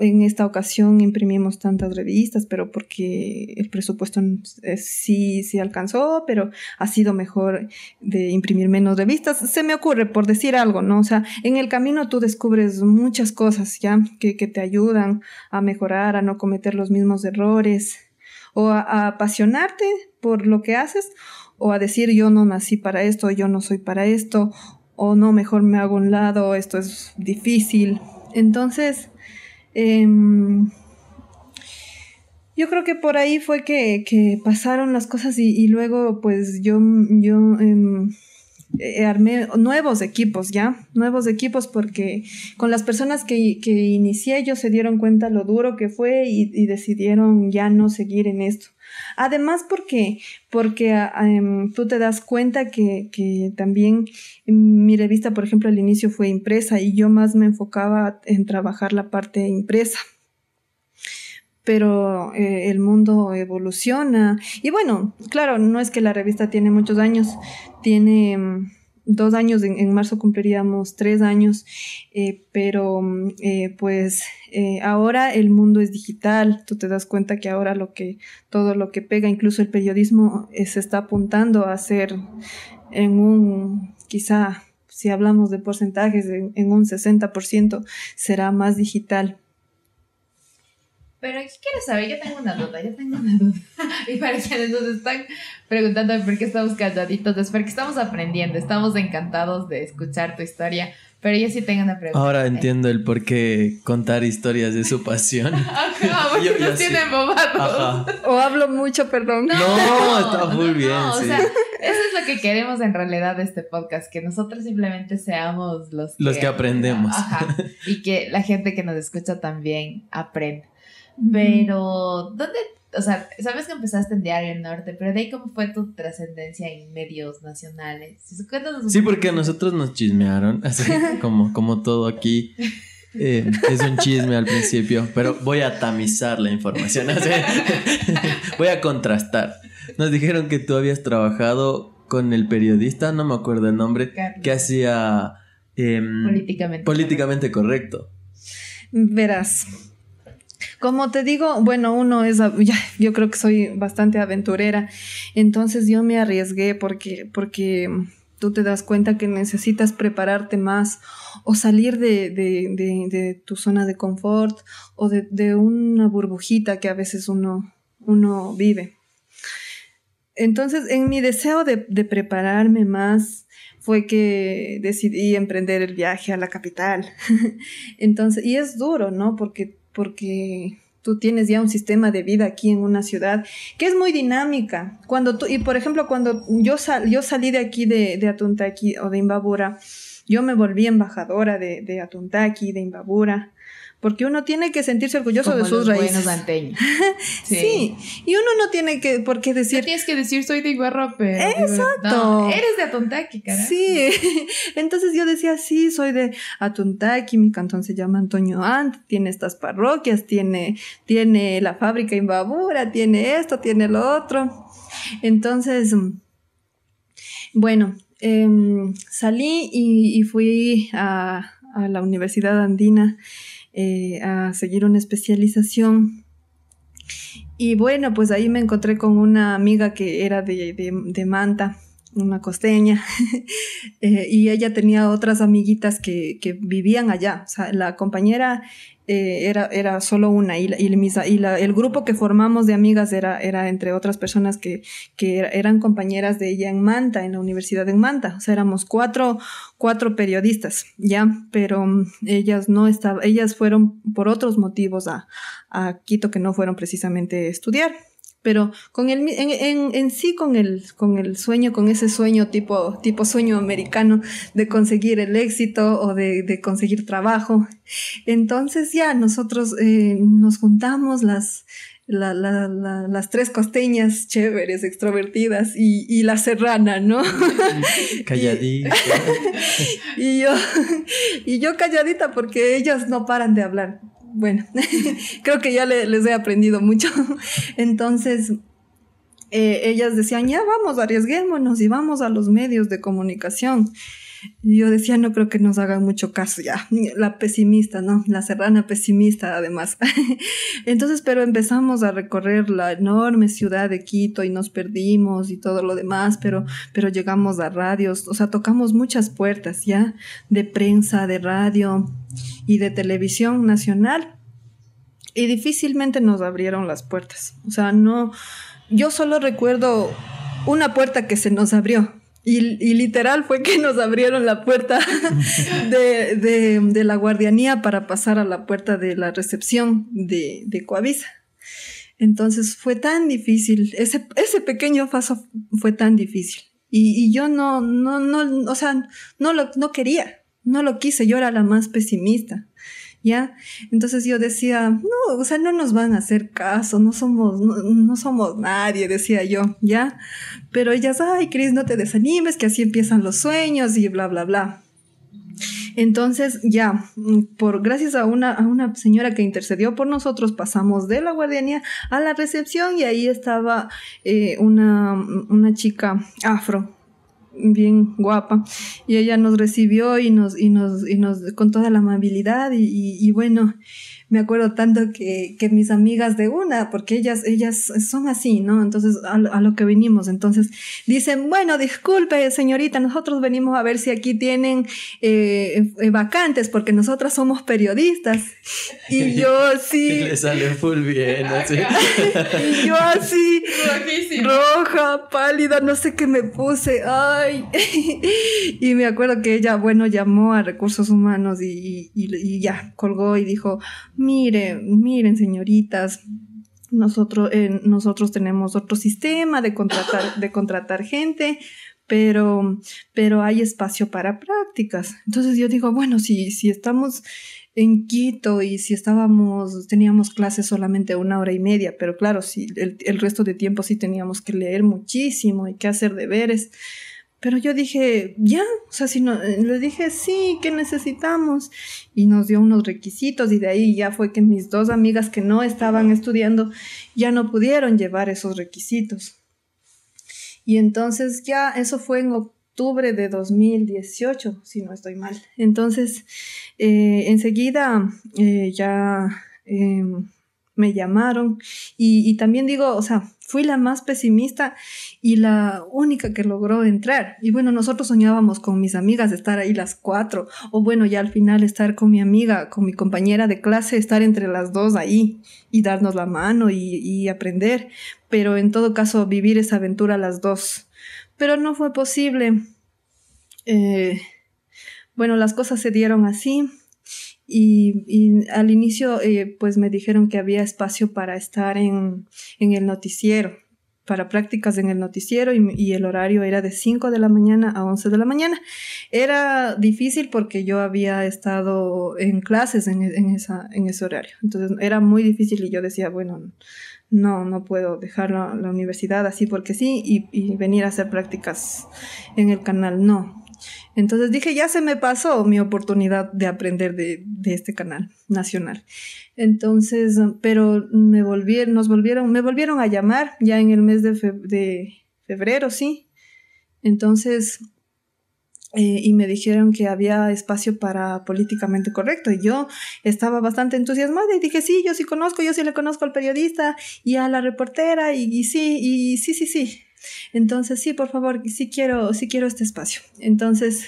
en esta ocasión imprimimos tantas revistas, pero porque el presupuesto eh, sí, sí alcanzó, pero ha sido mejor de imprimir menos revistas. Se me ocurre, por decir algo, ¿no? O sea, en el camino tú descubres muchas cosas, ¿ya? Que te ayudan a mejorar, a no cometer los mismos errores o a apasionarte por lo que haces o a decir yo no nací para esto, yo no soy para esto, o no, mejor me hago un lado, esto es difícil. Entonces, em, yo creo que por ahí fue que, pasaron las cosas y, luego pues yo, yo em, eh, armé nuevos equipos, ¿ya? Nuevos equipos porque con las personas que, que inicié ellos se dieron cuenta lo duro que fue y, decidieron ya no seguir en esto. Además porque, porque ah, em, tú te das cuenta que, que también mi revista, por ejemplo, al inicio fue impresa y yo más me enfocaba en trabajar la parte impresa pero eh, el mundo evoluciona. Y bueno, claro, no es que la revista tiene muchos años, tiene mm, dos años, en, marzo cumpliríamos tres años, eh, pero mm, eh, pues ahora el mundo es digital, tú te das cuenta que ahora lo que, todo lo que pega, incluso el periodismo, se está apuntando a ser en un, quizá, si hablamos de porcentajes, en, en un 60% será más digital. Pero ¿qué quieres saber? Yo tengo una duda, yo tengo una duda. <laughs> y para quienes nos están preguntando por qué estamos calladitos, es porque estamos aprendiendo, estamos encantados de escuchar tu historia. Pero yo sí tengo una pregunta. Ahora entiendo el por qué contar historias de su pasión. <laughs> <laughs> Ajá, porque nos tienen bobados. O hablo mucho, perdón. No, está muy bien. o sea, eso es lo que queremos en realidad de este podcast, que nosotros simplemente seamos los que, los que aprendemos. Ajá, y que la gente que nos escucha también aprenda. Pero, ¿dónde? O sea, sabes que empezaste en Diario El Norte, pero de ahí cómo fue tu trascendencia en medios nacionales. Sí, porque a nosotros nos chismearon, así <laughs> como, como todo aquí. Eh, es un chisme al principio, pero voy a tamizar la información, <laughs> voy a contrastar. Nos dijeron que tú habías trabajado con el periodista, no me acuerdo el nombre, que hacía em, políticamente, políticamente correcto. Verás, como te digo, bueno, uno es, yo creo que soy bastante aventurera, entonces yo me arriesgué porque, porque tú te das cuenta que necesitas prepararte más o salir de, de, tu zona de confort o de, una burbujita que a veces uno, uno vive. Entonces, en mi deseo de, prepararme más, fue que decidí emprender el viaje a la capital. <laughs> Entonces, y es duro, ¿no? Porque porque tú tienes ya un sistema de vida aquí en una ciudad que es muy dinámica. Cuando tú, y por ejemplo, cuando yo, yo salí de aquí de, de Atuntaki o de Imbabura, yo me volví embajadora de, de Atuntaki, de Imbabura porque uno tiene que sentirse orgulloso de sus raíces. Buenos <laughs> sí. sí. y uno no tiene que por qué decir. No tienes que decir soy de Iguarrope. Exacto. eres de Atuntaki, carajo. Sí, <laughs> entonces yo decía sí, soy de Atuntaki, mi cantón se llama Antonio Ant, tiene estas parroquias, tiene, tiene la fábrica en Babura, tiene esto, tiene lo otro. Entonces, bueno, em, salí y, fui a, a la Universidad Andina eh, a seguir una especialización. Y bueno, pues ahí me encontré con una amiga que era de, Manta, una costeña, <laughs> eh, y ella tenía otras amiguitas que, que, vivían allá. O sea, la compañera eh, era, era solo una y, y, y la, el grupo que formamos de amigas era, era entre otras personas que, que eran compañeras de ella en Manta, en la universidad en Manta. O sea, éramos cuatro, cuatro periodistas, ¿ya? Pero mm, ellas no estaban, ellas fueron por otros motivos a, a Quito que no fueron precisamente a estudiar pero con el, en, en, sí con el, con el sueño, con ese sueño tipo, tipo sueño americano de conseguir el éxito o de, de conseguir trabajo. Entonces ya nosotros eh, nos juntamos las, la, la, las tres costeñas chéveres, extrovertidas y, y la serrana, ¿no? <laughs> Calladita. <laughs> <laughs> y, yo, y yo calladita porque ellas no paran de hablar bueno, <laughs> creo que ya les he aprendido mucho. <laughs> Entonces, eh, ellas decían, ya vamos, arriesguémonos y vamos a los medios de comunicación. Yo decía, no creo que nos hagan mucho caso ya. La pesimista, ¿no? La serrana pesimista, además. <laughs> Entonces, pero empezamos a recorrer la enorme ciudad de Quito y nos perdimos y todo lo demás, pero, pero llegamos a radios, o sea, tocamos muchas puertas ya, de prensa, de radio y de televisión nacional. Y difícilmente nos abrieron las puertas. O sea, no, yo solo recuerdo una puerta que se nos abrió y, literal fue que nos abrieron la puerta <laughs> de, la guardianía para pasar a la puerta de la recepción de, de Coavisa. Entonces fue tan difícil, ese, ese pequeño paso fue tan difícil. Y, yo no, no, no, o sea, no lo no quería, no lo quise, yo era la más pesimista. ¿Ya? Entonces yo decía, no, o sea, no nos van a hacer caso, no somos, no, no somos nadie, decía yo, ¿ya? Pero ellas, ay, Cris, no te desanimes, que así empiezan los sueños y bla, bla, bla. Entonces, ya, por gracias a una, a una señora que intercedió por nosotros, pasamos de la guardianía a la recepción y ahí estaba eh, una, una chica afro, bien guapa. Y ella nos recibió y nos y nos y nos con toda la amabilidad y, y bueno me acuerdo tanto que, que, mis amigas de una, porque ellas, ellas son así, ¿no? Entonces, a, lo que venimos, entonces dicen, bueno, disculpe, señorita, nosotros venimos a ver si aquí tienen eh, vacantes, porque nosotras somos periodistas. Y <laughs> yo así... Le sale full bien, así. <laughs> y yo así, roja, pálida, no sé qué me puse, ay. <laughs> y me acuerdo que ella, bueno, llamó a recursos humanos y, y, y ya, colgó y dijo, miren, miren señoritas, nosotros, eh, nosotros tenemos otro sistema de contratar, de contratar gente, pero, pero hay espacio para prácticas. Entonces yo digo, bueno, si, si estamos en Quito y si estábamos, teníamos clases solamente una hora y media, pero claro, si el, el resto de tiempo sí teníamos que leer muchísimo y que hacer deberes. Pero yo dije, ya, o sea, si no, eh, le dije, sí, ¿qué necesitamos? Y nos dio unos requisitos y de ahí ya fue que mis dos amigas que no estaban estudiando ya no pudieron llevar esos requisitos. Y entonces ya, eso fue en octubre de 2018, si no estoy mal. Entonces, eh, enseguida eh, ya em, me llamaron y, y, también digo, o sea, fui la más pesimista y la única que logró entrar. Y bueno, nosotros soñábamos con mis amigas estar ahí las cuatro, o bueno, ya al final estar con mi amiga, con mi compañera de clase, estar entre las dos ahí y darnos la mano y, y aprender, pero en todo caso vivir esa aventura las dos. Pero no fue posible. Eh, bueno, las cosas se dieron así y, al inicio eh, pues me dijeron que había espacio para estar en, en el noticiero, para prácticas en el noticiero y, el horario era de 5 de la mañana a 11 de la mañana. Era difícil porque yo había estado en clases en, en, esa, en ese horario, entonces era muy difícil y yo decía, bueno, no, no puedo dejar la, la universidad así porque sí y, y venir a hacer prácticas en el canal, no. Entonces dije, ya se me pasó mi oportunidad de aprender de, este canal nacional. Entonces, pero me volvieron, nos volvieron, me volvieron a llamar ya en el mes de, febrero, sí. Entonces, eh, y me dijeron que había espacio para políticamente correcto. Y yo estaba bastante entusiasmada y dije, sí, yo sí conozco, yo sí le conozco al periodista y a la reportera y, y sí, y sí, sí, sí. Entonces, sí, por favor, sí quiero, sí quiero este espacio. Entonces,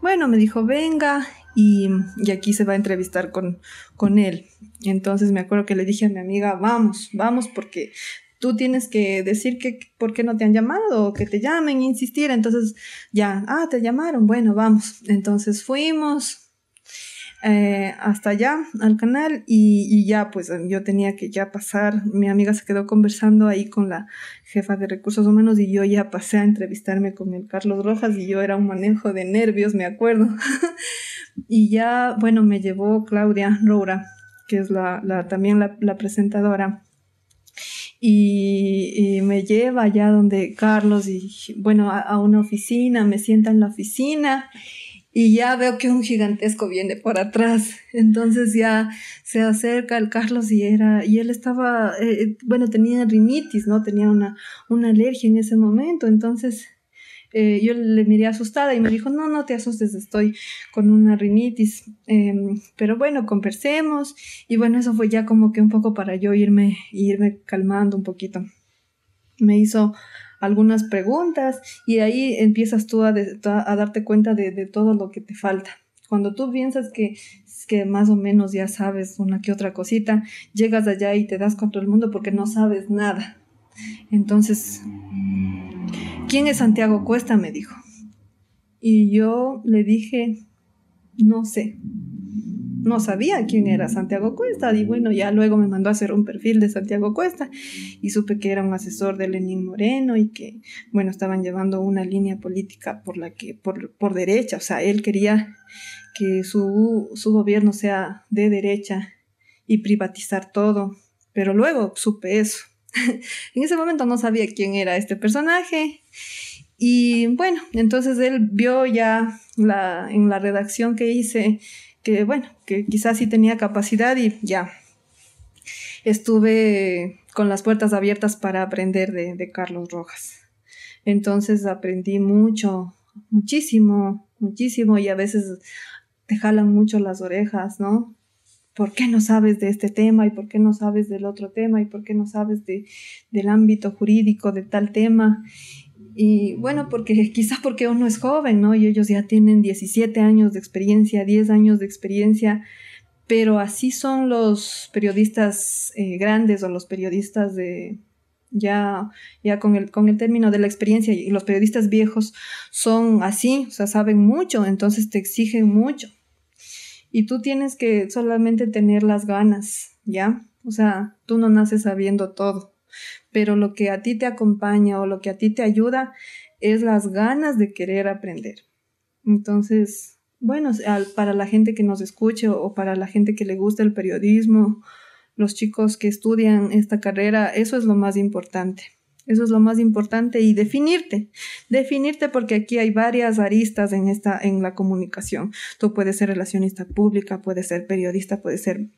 bueno, me dijo, venga, y, aquí se va a entrevistar con, con él. Entonces me acuerdo que le dije a mi amiga, vamos, vamos, porque tú tienes que decir que por qué no te han llamado, o que te llamen, insistir. Entonces, ya, ah, te llamaron, bueno, vamos. Entonces fuimos, eh, hasta allá al canal y, ya pues yo tenía que ya pasar, mi amiga se quedó conversando ahí con la jefa de recursos humanos y yo ya pasé a entrevistarme con el Carlos Rojas y yo era un manejo de nervios, me acuerdo. <laughs> y ya, bueno, me llevó Claudia Roura, que es la, también la, presentadora. Y, me lleva allá donde Carlos y bueno a, una oficina, me sienta en la oficina y ya veo que un gigantesco viene por atrás. Entonces ya se acerca el Carlos y era, y él estaba, eh, eh, bueno, tenía rinitis, ¿no? Tenía una, una alergia en ese momento. Entonces eh, yo le miré asustada y me dijo, no, no te asustes, estoy con una rinitis. Em, pero bueno, conversemos. Y bueno, eso fue ya como que un poco para yo irme, irme calmando un poquito. Me hizo algunas preguntas y ahí empiezas tú a, darte cuenta de, todo lo que te falta. Cuando tú piensas que, que más o menos ya sabes una que otra cosita, llegas allá y te das contra el mundo porque no sabes nada. Entonces, ¿quién es Santiago Cuesta? me dijo. Y yo le dije, no sé. No sabía quién era Santiago Cuesta y bueno, ya luego me mandó a hacer un perfil de Santiago Cuesta y supe que era un asesor de Lenín Moreno y que, bueno, estaban llevando una línea política por la que, por, por derecha, o sea, él quería que su, su gobierno sea de derecha y privatizar todo, pero luego supe eso. <laughs> en ese momento no sabía quién era este personaje y bueno, entonces él vio ya la, en la redacción que hice que, bueno, que quizás sí tenía capacidad y ya. Estuve con las puertas abiertas para aprender de, de Carlos Rojas. Entonces aprendí mucho, muchísimo, muchísimo y a veces te jalan mucho las orejas, ¿no? ¿Por qué no sabes de este tema y por qué no sabes del otro tema y por qué no sabes de, del ámbito jurídico de tal tema? Y bueno, porque <laughs> quizás porque uno es joven, ¿no? Y ellos ya tienen 17 años de experiencia, 10 años de experiencia, pero así son los periodistas eh, grandes o los periodistas de ya, ya con, el, con el término de la experiencia y los periodistas viejos son así, o sea, saben mucho, entonces te exigen mucho. Y tú tienes que solamente tener las ganas, ¿ya? O sea, tú no naces sabiendo todo pero lo que a ti te acompaña o lo que a ti te ayuda es las ganas de querer aprender. Entonces, bueno, para la gente que nos escuche o para la gente que le gusta el periodismo, los chicos que estudian esta carrera, eso es lo más importante. Eso es lo más importante y definirte, definirte porque aquí hay varias aristas en esta en la comunicación. Tú puedes ser relacionista pública, puedes ser periodista, puedes ser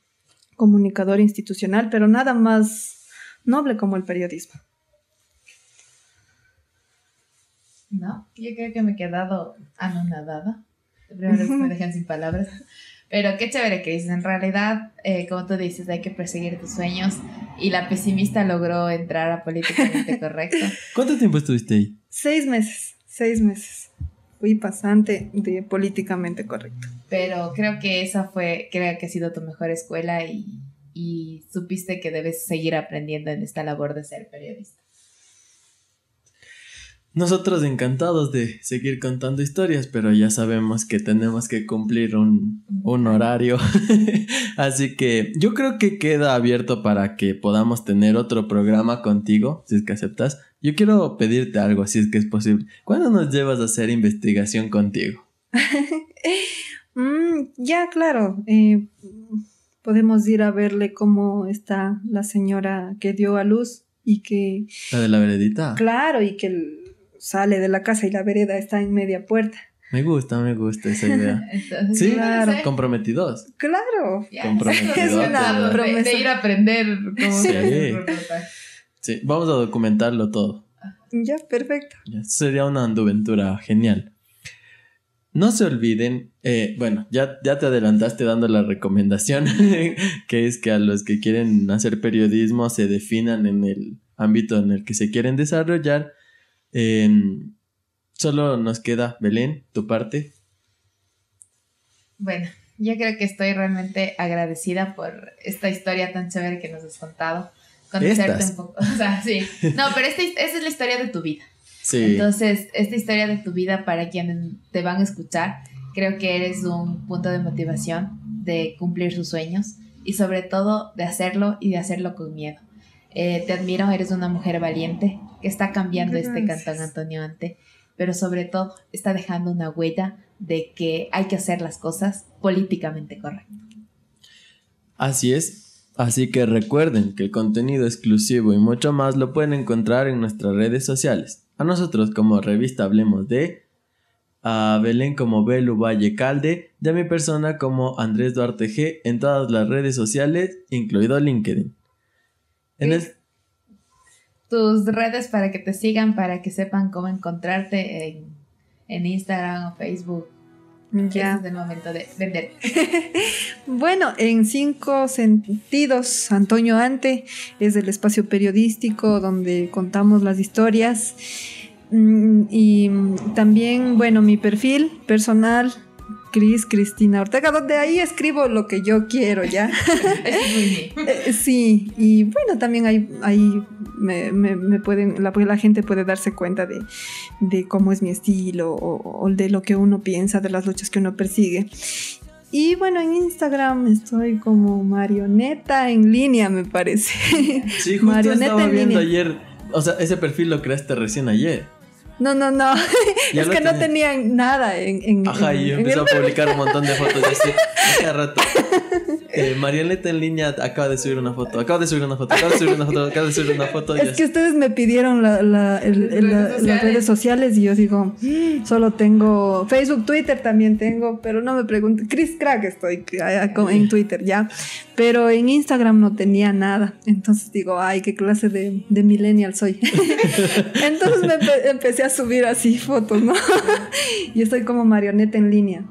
comunicador institucional, pero nada más noble como el periodismo. No, yo creo que me he quedado anonadada. Primero vez me dejan sin palabras. Pero qué chévere que dices. En realidad, eh, como tú dices, hay que perseguir tus sueños. Y la pesimista logró entrar a políticamente correcto. <laughs> ¿Cuánto tiempo estuviste ahí? Seis meses. Seis meses. Fui pasante de políticamente correcto. Pero creo que esa fue, creo que ha sido tu mejor escuela y y supiste que debes seguir aprendiendo en esta labor de ser periodista. Nosotros encantados de seguir contando historias, pero ya sabemos que tenemos que cumplir un, un horario. <laughs> Así que yo creo que queda abierto para que podamos tener otro programa contigo, si es que aceptas. Yo quiero pedirte algo, si es que es posible. ¿Cuándo nos llevas a hacer investigación contigo? <laughs> Mm, ya, claro. Eh, podemos ir a verle cómo está la señora que dio a luz y que... La de la veredita. Claro, y que sale de la casa y la vereda está en media puerta. Me gusta, me gusta esa idea. <laughs> sí, claro. Comprometidos. Claro. Comprometidos. Es una promesa. De, ir a aprender cómo sí. sí, vamos a documentarlo todo. Ya, perfecto. sería una aventura genial. No se olviden, eh, bueno, ya, ya te adelantaste dando la recomendación, <laughs> que es que a los que quieren hacer periodismo se definan en el ámbito en el que se quieren desarrollar. Em, solo nos queda, Belén, tu parte. Bueno, yo creo que estoy realmente agradecida por esta historia tan chévere que nos has contado. Conocerte un poco. <laughs> O sea, sí. No, pero esta, esta es la historia de tu vida. Entonces, esta historia de tu vida para quienes te van a escuchar, creo que eres un punto de motivación de cumplir sus sueños y sobre todo de hacerlo y de hacerlo con miedo. Eh, te admiro, eres una mujer valiente que está cambiando este cantón Antonio Ante, pero sobre todo está dejando una huella de que hay que hacer las cosas políticamente correctas. Así es. Así que recuerden que el contenido exclusivo y mucho más lo pueden encontrar en nuestras redes sociales. A nosotros como revista Hablemos de, a Belén como Belu Valle Calde y a mi persona como Andrés Duarte G en todas las redes sociales, incluido LinkedIn. En Tus redes para que te sigan, para que sepan cómo encontrarte en, en Instagram o Facebook. Ya. es el momento de vender. <laughs> bueno, en cinco sentidos, Antonio Ante es el espacio periodístico donde contamos las historias. Mm, y también, bueno, mi perfil personal, Cris Cristina Ortega, donde ahí escribo lo que yo quiero, ¿ya? <laughs> <laughs> Eh, sí, y bueno, también ahí, ahí me, me, pueden, la, la, gente puede darse cuenta de, de cómo es mi estilo o, de lo que uno piensa, de las luchas que uno persigue. Y bueno, en Instagram estoy como marioneta en línea, me parece. Sí, justo Marioneta estaba en viendo línea. ayer. O sea, ese perfil lo creaste recién ayer. No, no, no. <laughs> Es que no tenía. tenían nada en. en- Ajá, y yo en empecé el- a publicar un montón de fotos así, <laughs> cada rato. <laughs> Eh, Marianeta en línea acaba de subir una foto, acaba de subir una foto, acaba de subir una foto, acaba de subir una foto. Es que ustedes me pidieron la- la- el- el- la- Redes sociales. las redes sociales y yo digo, "Mm, solo tengo Facebook, Twitter también tengo, pero no me pregunten. Chris Crack estoy en Twitter ya, pero en Instagram no tenía nada. Entonces digo, ay, qué clase de, de millennial soy. <laughs> Entonces me empe- empecé a subir así fotos, ¿no? <laughs> y estoy como marioneta en línea.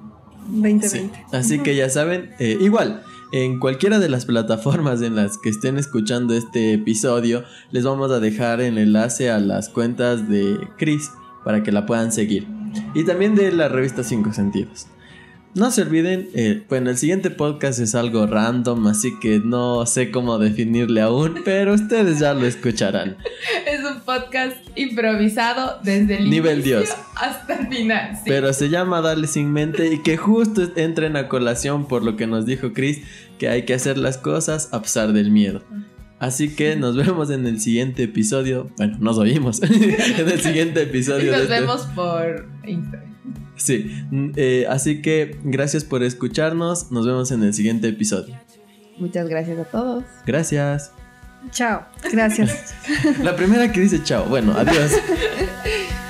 2020. Sí. Así que ya saben, eh, igual, en cualquiera de las plataformas en las que estén escuchando este episodio, les vamos a dejar el enlace a las cuentas de Chris para que la puedan seguir. Y también de la revista Cinco Sentidos. No se olviden, eh, bueno, el siguiente podcast es algo random, así que no sé cómo definirle aún, <laughs> pero ustedes ya lo escucharán. Es un podcast improvisado desde el Nivel inicio Dios. hasta el final. sí. Pero se llama Darle sin mente y que justo entren a colación por lo que nos dijo Chris, que hay que hacer las cosas a pesar del miedo. Así que nos vemos en el siguiente episodio. Bueno, nos oímos <laughs> en el siguiente Y episodio. de nos este- vemos por Instagram. Sí, mm, eh, así que gracias por escucharnos. Nos vemos en el siguiente episodio. Muchas gracias a todos. Gracias. Chao. Gracias. <laughs> La primera que dice chao. Bueno, adiós. <laughs>